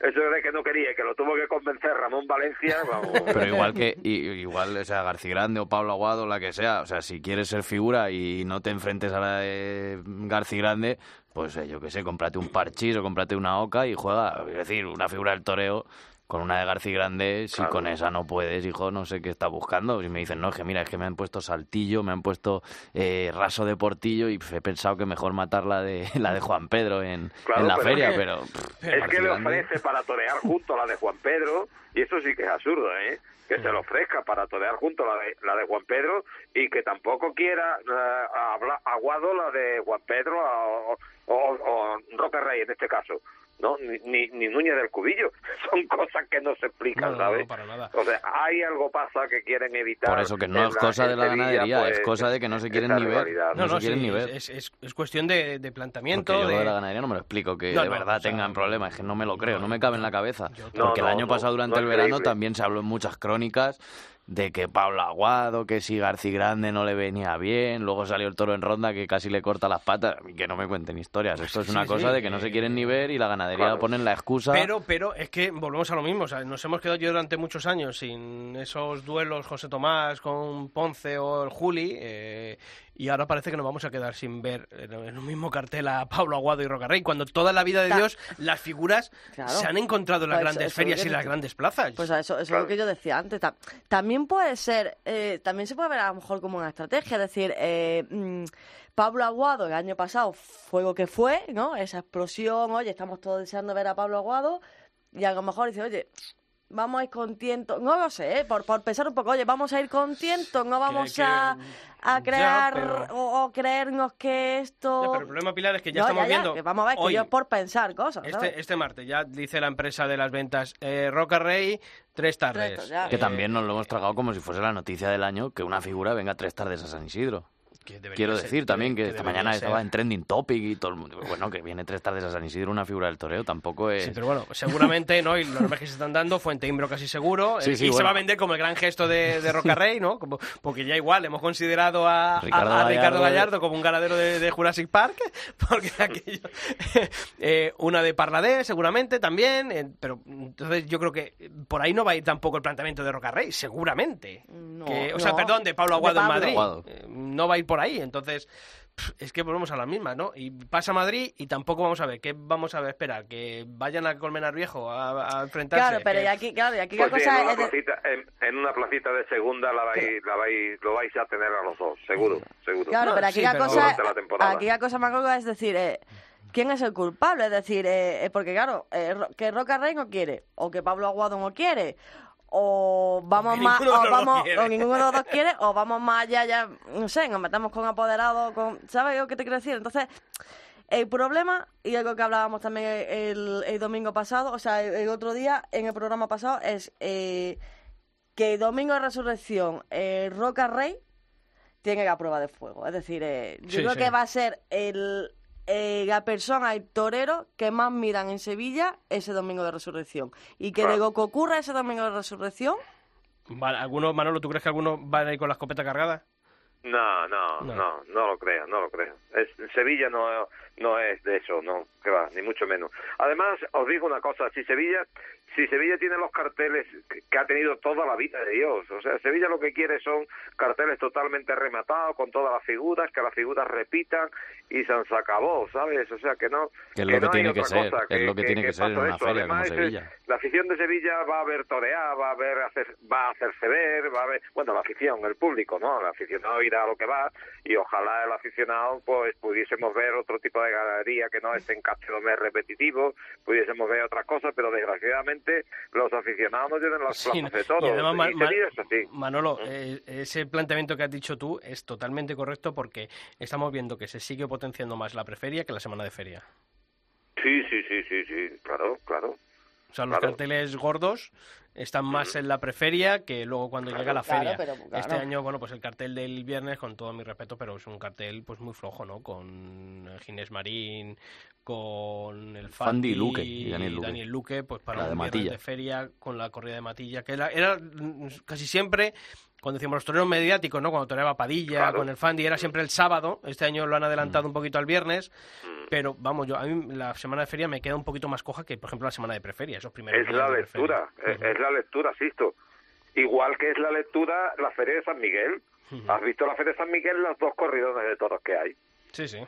eso de que no quería, que lo tuvo que convencer Ramón Valencia, vamos. Pero igual que, igual, o sea, García Grande o Pablo Aguado, la que sea, o sea, si quieres ser figura y no te enfrentes a la de García Grande, pues eh, yo qué sé, cómprate un parchís o cómprate una oca y juega, es decir, una figura del toreo con una de García Grande, si Claro. con esa no puedes, hijo, no sé qué está buscando. Y me dicen, no, es que mira, es que me han puesto saltillo, me han puesto eh, raso de portillo y he pensado que mejor matar la de, la de Juan Pedro en, Claro, en la pero feria, es que- pero... pff, Es que le ofrece para torear junto a la de Juan Pedro, y eso sí que es absurdo, ¿eh? Que se le ofrezca para torear junto la de, la de Juan Pedro y que tampoco quiera eh, habla- aguado la de Juan Pedro o, o, o Roca Rey en este caso. No, ni, ni, ni Núñez del Cubillo. Son cosas que no se explican, No, no, ¿sabes? no, para nada. O sea, hay algo pasa que quieren evitar. Por eso que no es cosa de la ganadería, pues, es cosa de que no se quieren ni ver. No, no no, se quieren sí, ni ver. Es, es, es cuestión de, de planteamiento. Porque yo lo de- de la ganadería no me lo explico, que No, de no, verdad o sea, tengan problemas, es que no me lo creo, no me cabe en la cabeza. Yo No, Porque el no, año no, pasado, durante no el verano, también se habló en muchas crónicas de que Pablo Aguado, que si García Grande no le venía bien, luego salió el toro en ronda que casi le corta las patas, y que no me cuenten historias. Esto es una sí, cosa sí, de que no se quieren ni ver y la ganadería claro. ponen la excusa. Pero, pero es que volvemos a lo mismo. O sea, nos hemos quedado yo durante muchos años sin esos duelos José Tomás con Ponce o el Juli. eh, y ahora parece que nos vamos a quedar sin ver en un mismo cartel a Pablo Aguado y Rocarrey. Cuando toda la vida de Dios las figuras Claro. se han encontrado en las Pues grandes eso ferias y las grandes plazas. Pues a eso, eso es lo que yo decía antes. Ta- También puede ser, eh, también se puede ver a lo mejor como una estrategia, es decir, eh, mm, Pablo Aguado el año pasado fue lo que fue, ¿no? Esa explosión, oye, estamos todos deseando ver a Pablo Aguado y a lo mejor dice, oye, vamos a ir contentos, no lo sé, ¿eh? por, por pensar un poco, oye, vamos a ir contentos, no vamos que- a, a ya, crear pero- o, o creernos que esto... Ya, pero el problema, Pilar, es que ya No, estamos ya, viendo. que vamos a ver, hoy, que yo es por pensar cosas, ¿sabes? Este, este martes ya dice la empresa de las ventas eh, Roca Rey tres tardes. Tres, ya. que Eh, también nos lo hemos tragado como si fuese la noticia del año que una figura venga tres tardes a San Isidro. Quiero ser- decir también que que esta mañana ser. estaba en trending topic y todo el mundo. Bueno, que viene tres tardes a San Isidro una figura del toreo, tampoco es. Sí, pero bueno, seguramente, ¿no? Y los nombres que se están dando, Fuente Imbro casi seguro. Sí, eh, sí, y se va a vender como el gran gesto de, de Rocarrey, ¿no? Como- porque ya igual hemos considerado a, Ricardo a Gallardo, Gallardo como un ganadero de, de Jurassic Park, porque aquello. eh, una de Parladé, seguramente también. eh, pero entonces yo creo que por ahí no va a ir tampoco el planteamiento de Rocarrey, seguramente. No, Que- o sea, perdón, de Pablo De Aguado en. Madrid. Aguado. Eh, no va a ir por ahí, entonces es que volvemos a las mismas, ¿no? Y pasa Madrid y tampoco vamos a ver, ¿qué vamos a ver? Esperar, que vayan a Colmenar Viejo a, a enfrentarse. Claro, pero que- y aquí, claro, y aquí Pues la sí, cosa en, una es de- placita, en, en una placita de segunda la vais, la vais, lo vais a tener a los dos, seguro, seguro. Claro, pero aquí sí, la pero cosa, la aquí la cosa más gorda es decir, eh, quién es el culpable. Es decir, eh, eh, porque claro, eh, que Roca Rey no quiere, o que Pablo Aguado no quiere, o vamos más, o, vamos, o ninguno de los dos quiere, o vamos más allá, ya, no sé, nos metemos con apoderados, con, ¿sabes lo que te quiero decir? Entonces, el problema, y algo que hablábamos también el, el domingo pasado, o sea, el, otro día en el programa pasado, es eh, que el domingo de resurrección, eh, Roca Rey tiene la prueba de fuego. Es decir, eh, yo creo que va a ser el, eh, la persona, el torero que más miran en Sevilla ese domingo de resurrección. Y que luego que ocurra ese domingo de resurrección. Vale, ¿alguno, Manolo, tú crees que algunos van a ir con la escopeta cargada? No, no, no, no, lo creo, no lo creo. Es, Sevilla no, no es de eso, no, que va, ni mucho menos. Además, os digo una cosa, si Sevilla si Sevilla tiene los carteles que, ha tenido toda la vida de Dios, o sea, Sevilla lo que quiere son carteles totalmente rematados con todas las figuras, que las figuras repitan y se acabó, ¿sabes? O sea, que no que es lo que, tiene que ser, es lo que, tiene que, ser en una feria como Sevilla. la afición de Sevilla va a ver torear, va a ver hacer, va a hacerse ver, va a ver, bueno, la afición, el público, ¿no? El aficionado irá a lo que va y ojalá el aficionado pues pudiésemos ver otro tipo de galería que no estén en repetitivo, pudiésemos ver otras cosas, pero desgraciadamente los aficionados no tienen las plazas de todo. Manolo, eh, ese planteamiento que has dicho tú es totalmente correcto porque estamos viendo que se sigue potenciando más la preferia que la semana de feria. Sí, sí, sí, sí, sí, claro, claro. O sea, los carteles gordos están más en la preferia que luego cuando llega la feria. Este año, bueno, pues el cartel del viernes, con todo mi respeto, pero es un cartel pues muy flojo, ¿no? Con Ginés Marín, con el Fandi, y, Luque, y Daniel, Luque. pues para la viernes de feria con la corrida de Matilla, que era, era casi siempre cuando decíamos los toreros mediáticos, ¿no? Cuando toreaba Padilla con el Fandi, era siempre el sábado. Este año lo han adelantado mm. un poquito al viernes. Mm. Pero vamos, yo a mí la semana de feria me queda un poquito más coja que, por ejemplo, la semana de preferia, esos primeros Es la lectura, es, la lectura, Sisto. Igual que es la lectura la feria de San Miguel. ¿Has visto la feria de San Miguel? Los dos corridones de toros que hay. Sí, sí.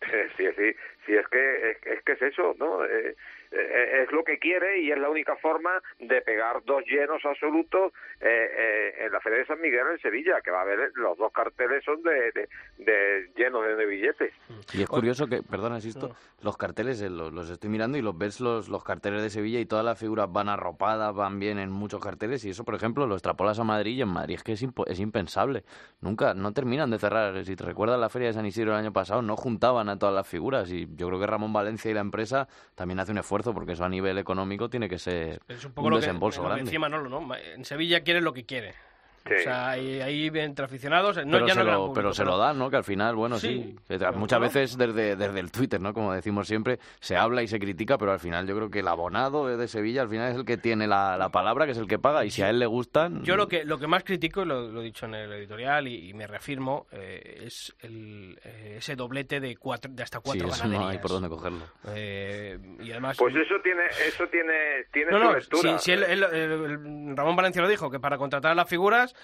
Sí, sí, sí, es que es, que es eso, ¿no? Eh, eh, es lo que quiere y es la única forma de pegar dos llenos absolutos eh, eh, en la Feria de San Miguel en Sevilla, que va a haber los dos carteles son de, de, llenos de, billetes. Y es curioso que, perdona, insisto, los carteles los, estoy mirando y los ves los, los carteles de Sevilla y todas las figuras van arropadas, van bien en muchos carteles y eso, por ejemplo, lo extrapolas a Madrid y en Madrid es que es, es impensable. Nunca, no terminan de cerrar. Si te recuerdas la Feria de San Isidro el año pasado, no juntaban a todas las figuras y yo creo que Ramón Valencia y la empresa también hace un esfuerzo porque eso a nivel económico tiene que ser un, desembolso grande. encima no, ¿no? En Sevilla quiere lo que quiere. O sea, ahí, entre aficionados, no, pero, ya se, no lo, pero se lo dan, ¿no? Que al final, bueno, sí. Muchas veces desde, desde el Twitter, ¿no? Como decimos siempre, se habla y se critica, pero al final yo creo que el abonado de Sevilla al final es el que tiene la, la palabra, que es el que paga, y si a él le gustan... Yo lo que, lo que más critico, lo, lo he dicho en el editorial y, me reafirmo, eh, es el, eh, ese doblete de, cuatro, de hasta cuatro sí, no hay por dónde cogerlo. Eh, y además... Pues eso tiene, eso tiene, tiene su lectura. Si, Ramón Valencia lo dijo, que para contratar a las figuras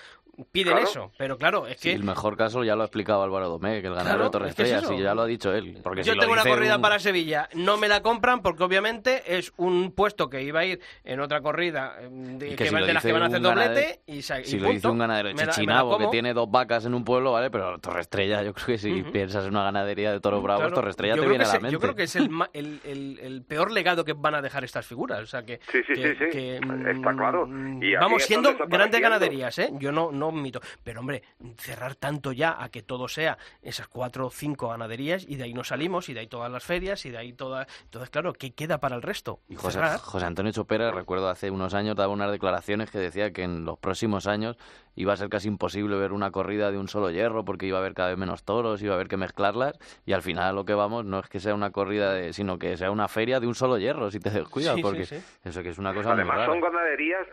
piden eso, pero claro, es que... el mejor caso ya lo ha explicado Álvaro Domé, que el ganador de Torres Estrella, sí, ya lo ha dicho él. Porque Yo tengo una corrida para Sevilla, no me la compran porque obviamente es un puesto que iba a ir en otra corrida em, de, que, de las que van a hacer doblete y, Si lo dice un ganadero de Chichinabo que tiene dos vacas en un pueblo, ¿vale? Pero Torres Estrella, yo creo que si piensas en una ganadería de toros bravos, Torres Estrella te viene a la mente. Yo creo que es el, el, el, peor legado que van a dejar estas figuras, o sea que... Sí, sí, sí, sí. está claro. Y vamos siendo grandes ganaderías, ¿eh? Yo no, no mito. Pero hombre, cerrar tanto ya a que todo sea esas cuatro o cinco ganaderías y de ahí nos salimos y de ahí todas las ferias y de ahí todas... Entonces, claro, ¿qué queda para el resto? Y José, José Antonio Chopera, recuerdo hace unos años, daba unas declaraciones que decía que en los próximos años iba a ser casi imposible ver una corrida de un solo hierro porque iba a haber cada vez menos toros, iba a haber que mezclarlas y al final lo que vamos no es que sea una corrida, de, sino que sea una feria de un solo hierro, si te descuidas, porque eso que es una cosa Además, muy rara. son ganaderías,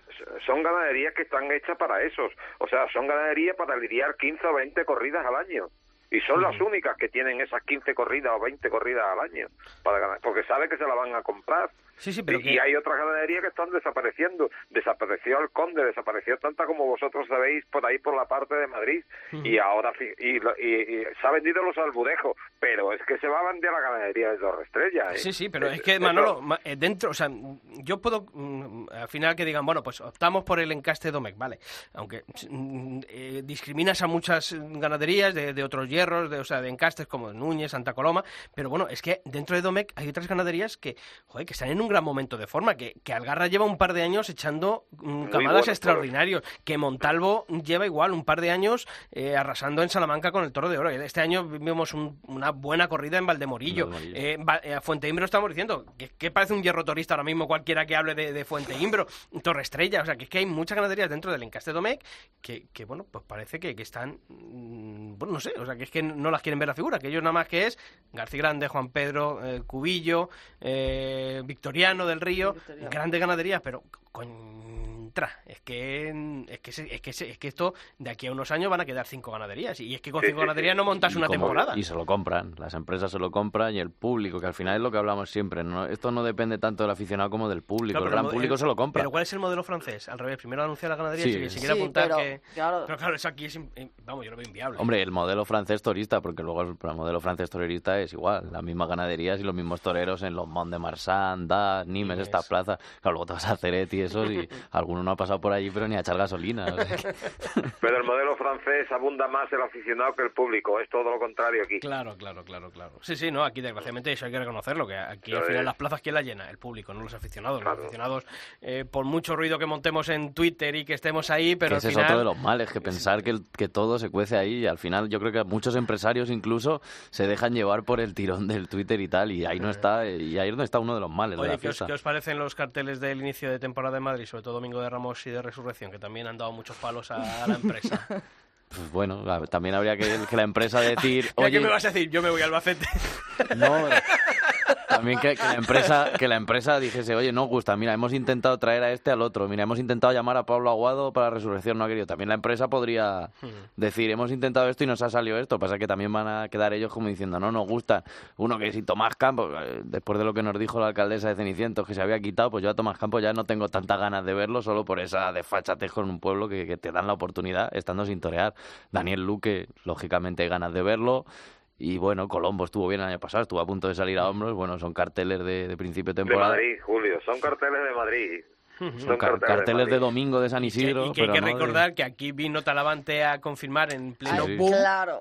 son ganaderías que están hechas para esos, o sea, son ganaderías para lidiar 15 o 20 corridas al año. Y son las únicas que tienen esas 15 corridas o 20 corridas al año, para ganar, porque sabe que se la van a comprar. Sí, sí, pero y, hay otras ganaderías que están desapareciendo. Desapareció el Conde, desapareció tanta como vosotros sabéis por ahí por la parte de Madrid. Y ahora y, se ha vendido los albudejos, pero es que se va a vender la ganadería de Torre Estrella. ¿eh? Sí, sí, pero es, que, Manolo, eh, dentro, o sea, yo puedo, mm, al final que digan, bueno, pues optamos por el encaste Domecq, vale, aunque mm, eh, discriminas a muchas ganaderías de, de otros hierros, de, o sea, de encastes como Núñez, Santa Coloma, pero bueno, es que dentro de Domecq hay otras ganaderías que, joder, que están en un gran momento de forma, que, que Algarra lleva un par de años echando mm, camadas extraordinarios, que Montalvo lleva igual un par de años eh, arrasando en Salamanca con el Toro de Oro. Este año vimos una buena corrida en Valdemorillo. Eh, eh, a Fuente Imbro estamos diciendo que, parece un hierro torista ahora mismo cualquiera que hable de, Fuente Imbro, Torre Estrella, o sea, que es que hay muchas ganaderías dentro del encaste Domecq que, que bueno, pues parece que, que están, mm, bueno, no sé, o sea, que es que no las quieren ver la figura, que ellos nada más que es García Grande, Juan Pedro, Cubillo, Victoriano del Río, grandes ganaderías, pero contra. Es que es que, es que, es que esto de aquí a unos años van a quedar cinco ganaderías. Y es que con cinco ganaderías no montas una temporada. Y se lo compran. Las empresas se lo compran y el público, que al final es lo que hablamos siempre. ¿no? Esto no depende tanto del aficionado como del público. el gran público se lo compra. Pero ¿cuál es el modelo francés? Al revés, primero anunciar la ganadería y si, quiere apuntar que. Claro. Pero claro, eso aquí es. Vamos, yo lo veo inviable. Hombre, el modelo francés torista, porque luego el, modelo francés torerista es igual. Las mismas ganaderías y los mismos toreros en los Mont de Marsan, Da, Nimes, estas plazas. Claro, luego te vas a Ceret y eso, y alguno no ha pasado por allí, pero ni a echar gasolina. Pero el modelo francés abunda más el aficionado que el público, es todo lo contrario aquí. Claro, claro, claro, claro. Sí, sí, no, aquí desgraciadamente eso hay que reconocerlo, que aquí al final las plazas, ¿quién la llena? El público, no los aficionados. Los aficionados, eh, por mucho ruido que montemos en Twitter y que estemos ahí, pero ese es otro de los males, que pensar que, que todo se cuece ahí y al final yo creo que muchos empresarios incluso se dejan llevar por el tirón del Twitter y tal, y ahí no está, y ahí donde está uno de los males Oye, de la ¿qué os, ¿qué os parecen los carteles del inicio de temporada de Madrid, sobre todo Domingo de Ramos y de Resurrección, que también han dado muchos palos a, la empresa. Pues bueno, también habría que, que la empresa decir... Oye, ¿Qué me vas a decir? Yo me voy al Albacete. No, también que, la empresa que la empresa dijese, oye, no gusta, mira, hemos intentado traer a este al otro, mira, hemos intentado llamar a Pablo Aguado para Resurrección, no ha querido. También la empresa podría decir, hemos intentado esto y nos ha salido esto. Pasa que también van a quedar ellos como diciendo, no nos gusta. Uno que si Tomás Campos, eh, después de lo que nos dijo la alcaldesa de Cenicientos, que se había quitado, pues yo a Tomás Campos ya no tengo tantas ganas de verlo solo por esa desfachatez con un pueblo que, que te dan la oportunidad estando sin torear. Daniel Luque, lógicamente hay ganas de verlo. Y bueno, Colombo estuvo bien el año pasado, estuvo a punto de salir a hombros. Bueno, son carteles de, principio de temporada. De Madrid, Julio, son carteles de Madrid. Son carteles, de, domingo de San Isidro. Y que, hay que recordar que aquí vino Talavante a confirmar en pleno boom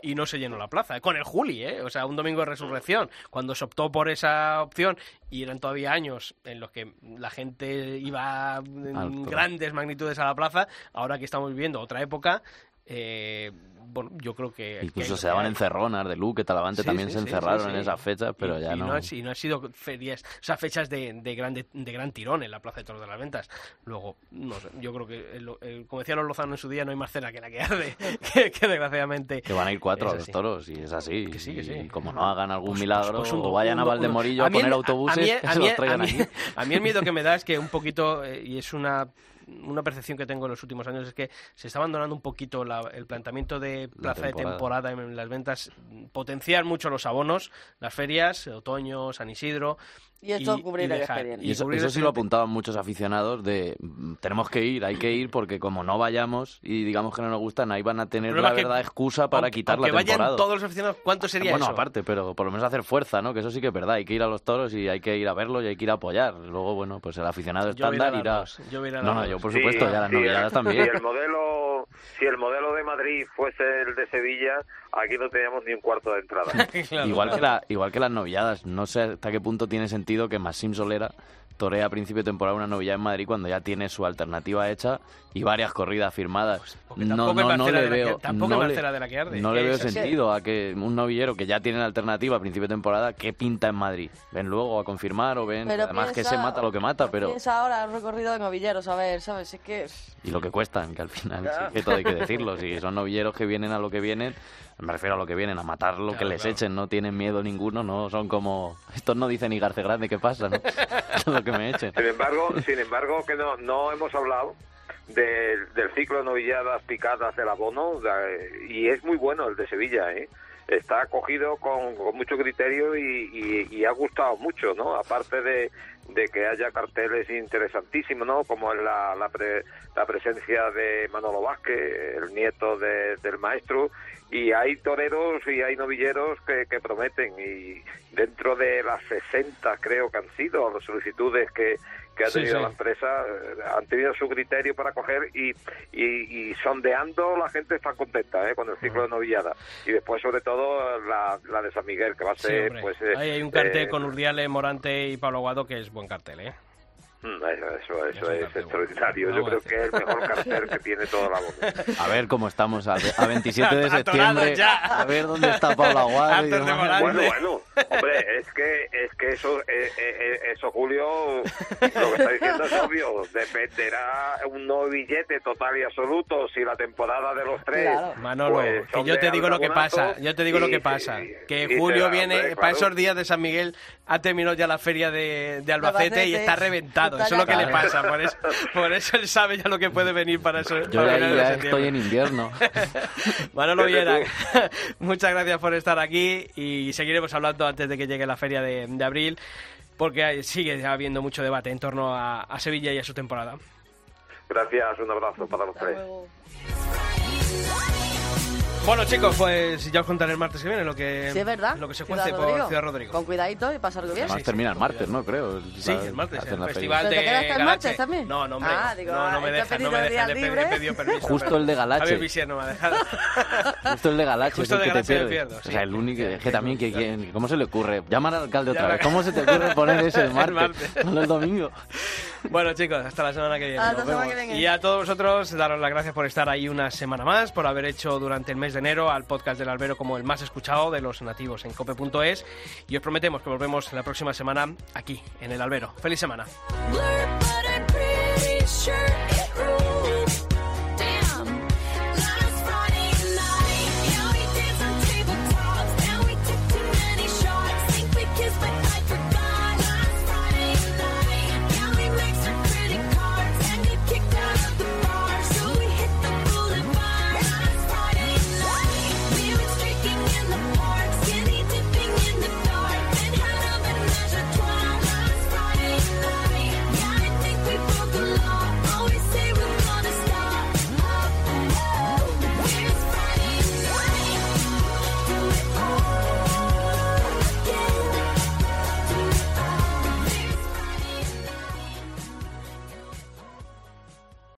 y no se llenó la plaza. Con el Juli, ¿eh? O sea, un domingo de resurrección. Cuando se optó por esa opción y eran todavía años en los que la gente iba en grandes magnitudes a la plaza, ahora que estamos viviendo otra época, eh, bueno, yo creo que... Incluso se daban encerronas de Luque, Talavante también se encerraron en esas fechas, pero ya no... Y no han sido ferias, o sea, fechas de, de, grande, de gran tirón en la Plaza de Toros de las Ventas. Luego, no sé, yo creo que, como decían los Lozano en su día, no hay más cena que la que arde, que, desgraciadamente... Que van a ir cuatro a los toros, y es así. Que sí, que sí. Y como no hagan algún pues, milagro, pues, pues o vayan a Valdemorillo a, poner autobuses, a mí, los traigan aquí. A mí el miedo que me da es que un poquito, eh, y es una una percepción que tengo en los últimos años es que se está abandonando un poquito el planteamiento de plaza de temporada en las ventas, potenciar mucho los abonos, las ferias, otoño, San Isidro, y esto cubrir el expediente. Y eso, eso sí lo apuntaban muchos aficionados de mm, tenemos que ir, hay que ir porque como no vayamos y digamos que no nos gustan, ahí van a tener la verdad excusa para quitar la temporada. vayan todos los aficionados, ¿cuánto sería bueno, aparte, pero por lo menos hacer fuerza, ¿no? Que eso sí que es verdad, hay que ir a los toros y hay que ir a verlo y hay que ir a apoyar. Luego, bueno, pues el aficionado estándar irá... no, no, yo por supuesto, ya las novedades también. el modelo si el modelo de Madrid fuese el de Sevilla, aquí no teníamos ni un cuarto de entrada. igual, Que la, igual que las novilladas, no sé hasta qué punto tiene sentido que Massim Solera torea a principio de temporada una novillada en Madrid cuando ya tiene su alternativa hecha y varias corridas firmadas. Pues no, no, no le veo, no le, no le veo sentido a que un novillero que ya tiene la alternativa a principio de temporada, ¿qué pinta en Madrid? Ven luego a confirmar o ven, además que se mata lo que mata, pero... Piensa ahora el recorrido de novilleros, a ver, ¿sabes? Es que... Y lo que cuestan, que al final, sí, que todo hay que decirlo, si son novilleros que vienen a lo que vienen, me refiero a lo que vienen, a matar lo que les echen, no tienen miedo ninguno, no son como... Estos no dicen ni Garce Grande, ¿qué pasa? ¿no? lo que me echen. Sin embargo, sin embargo que no, no hemos hablado del ciclo de novilladas picadas del abono y es muy bueno el de Sevilla, ¿eh? Está acogido con, mucho criterio y, ha gustado mucho, ¿no? Aparte de, que haya carteles interesantísimos, ¿no? Como en la, la, presencia de Manolo Vázquez, el nieto del maestro, y hay toreros y hay novilleros que, que prometen, y dentro de las 60 creo que han sido las solicitudes que, que ha tenido la empresa, eh, han tenido su criterio para coger y, y, sondeando la gente está contenta ¿eh? con el ciclo de novillada. Y después, sobre todo, la, la de San Miguel, que va a ser... pues eh, hay un cartel con Urdiales, Morante y Pablo Guado que es buen cartel, ¿eh? Mm, eso, eso, es, extraordinario. Yo creo que es el mejor cartel que tiene toda la boca. A ver cómo estamos a, 27 de septiembre. A ver dónde está Pablo Aguado. Bueno, bueno. Hombre, es que, es que eso, eh, eh, eh, eso, Julio, lo que está diciendo es obvio. Dependerá un nuevo billete total y absoluto si la temporada de los tres. Manolo, pues, que yo te digo lo que pasa. Yo te digo lo que pasa. que Julio viene, para esos días de San Miguel, ha terminado ya la feria de, de Albacete y está reventado eso es lo que le pasa. Por eso, por eso él sabe ya lo que puede venir para eso. Yo ya estoy en invierno. Manolo Viera, muchas gracias por estar aquí y seguiremos hablando antes de que llegue la feria de, abril, porque sigue habiendo mucho debate en torno a, a Sevilla y a su temporada. Gracias, un abrazo para los tres. Bueno, chicos, pues ya os contaré el martes que viene lo que, sí, es verdad. Lo que se cuece por Ciudad Rodrigo. Con cuidadito y pasar bien. Además termina el martes, ¿no? Creo. Sí, el martes, el festival de ¿Te quedas el martes también? No, no, hombre. Ah, digo, no, no me dejan, no me dejan. Le pedí permiso. Justo el de Galache. A no me ha dejado. Justo el de Galache Justo es el que te pierdes. Pierdo, o sea, el único que también que ¿cómo se le ocurre? Llamar al alcalde otra vez. ¿Cómo se te ocurre poner ese el martes? No el domingo. Bueno, chicos, hasta la semana que viene. Y a todos vosotros, daros las gracias por estar ahí una semana más, por haber hecho durante el mes de enero al podcast del albero como el más escuchado de los nativos en cope.es. Y os prometemos que volvemos la próxima semana aquí, en el albero. ¡Feliz semana!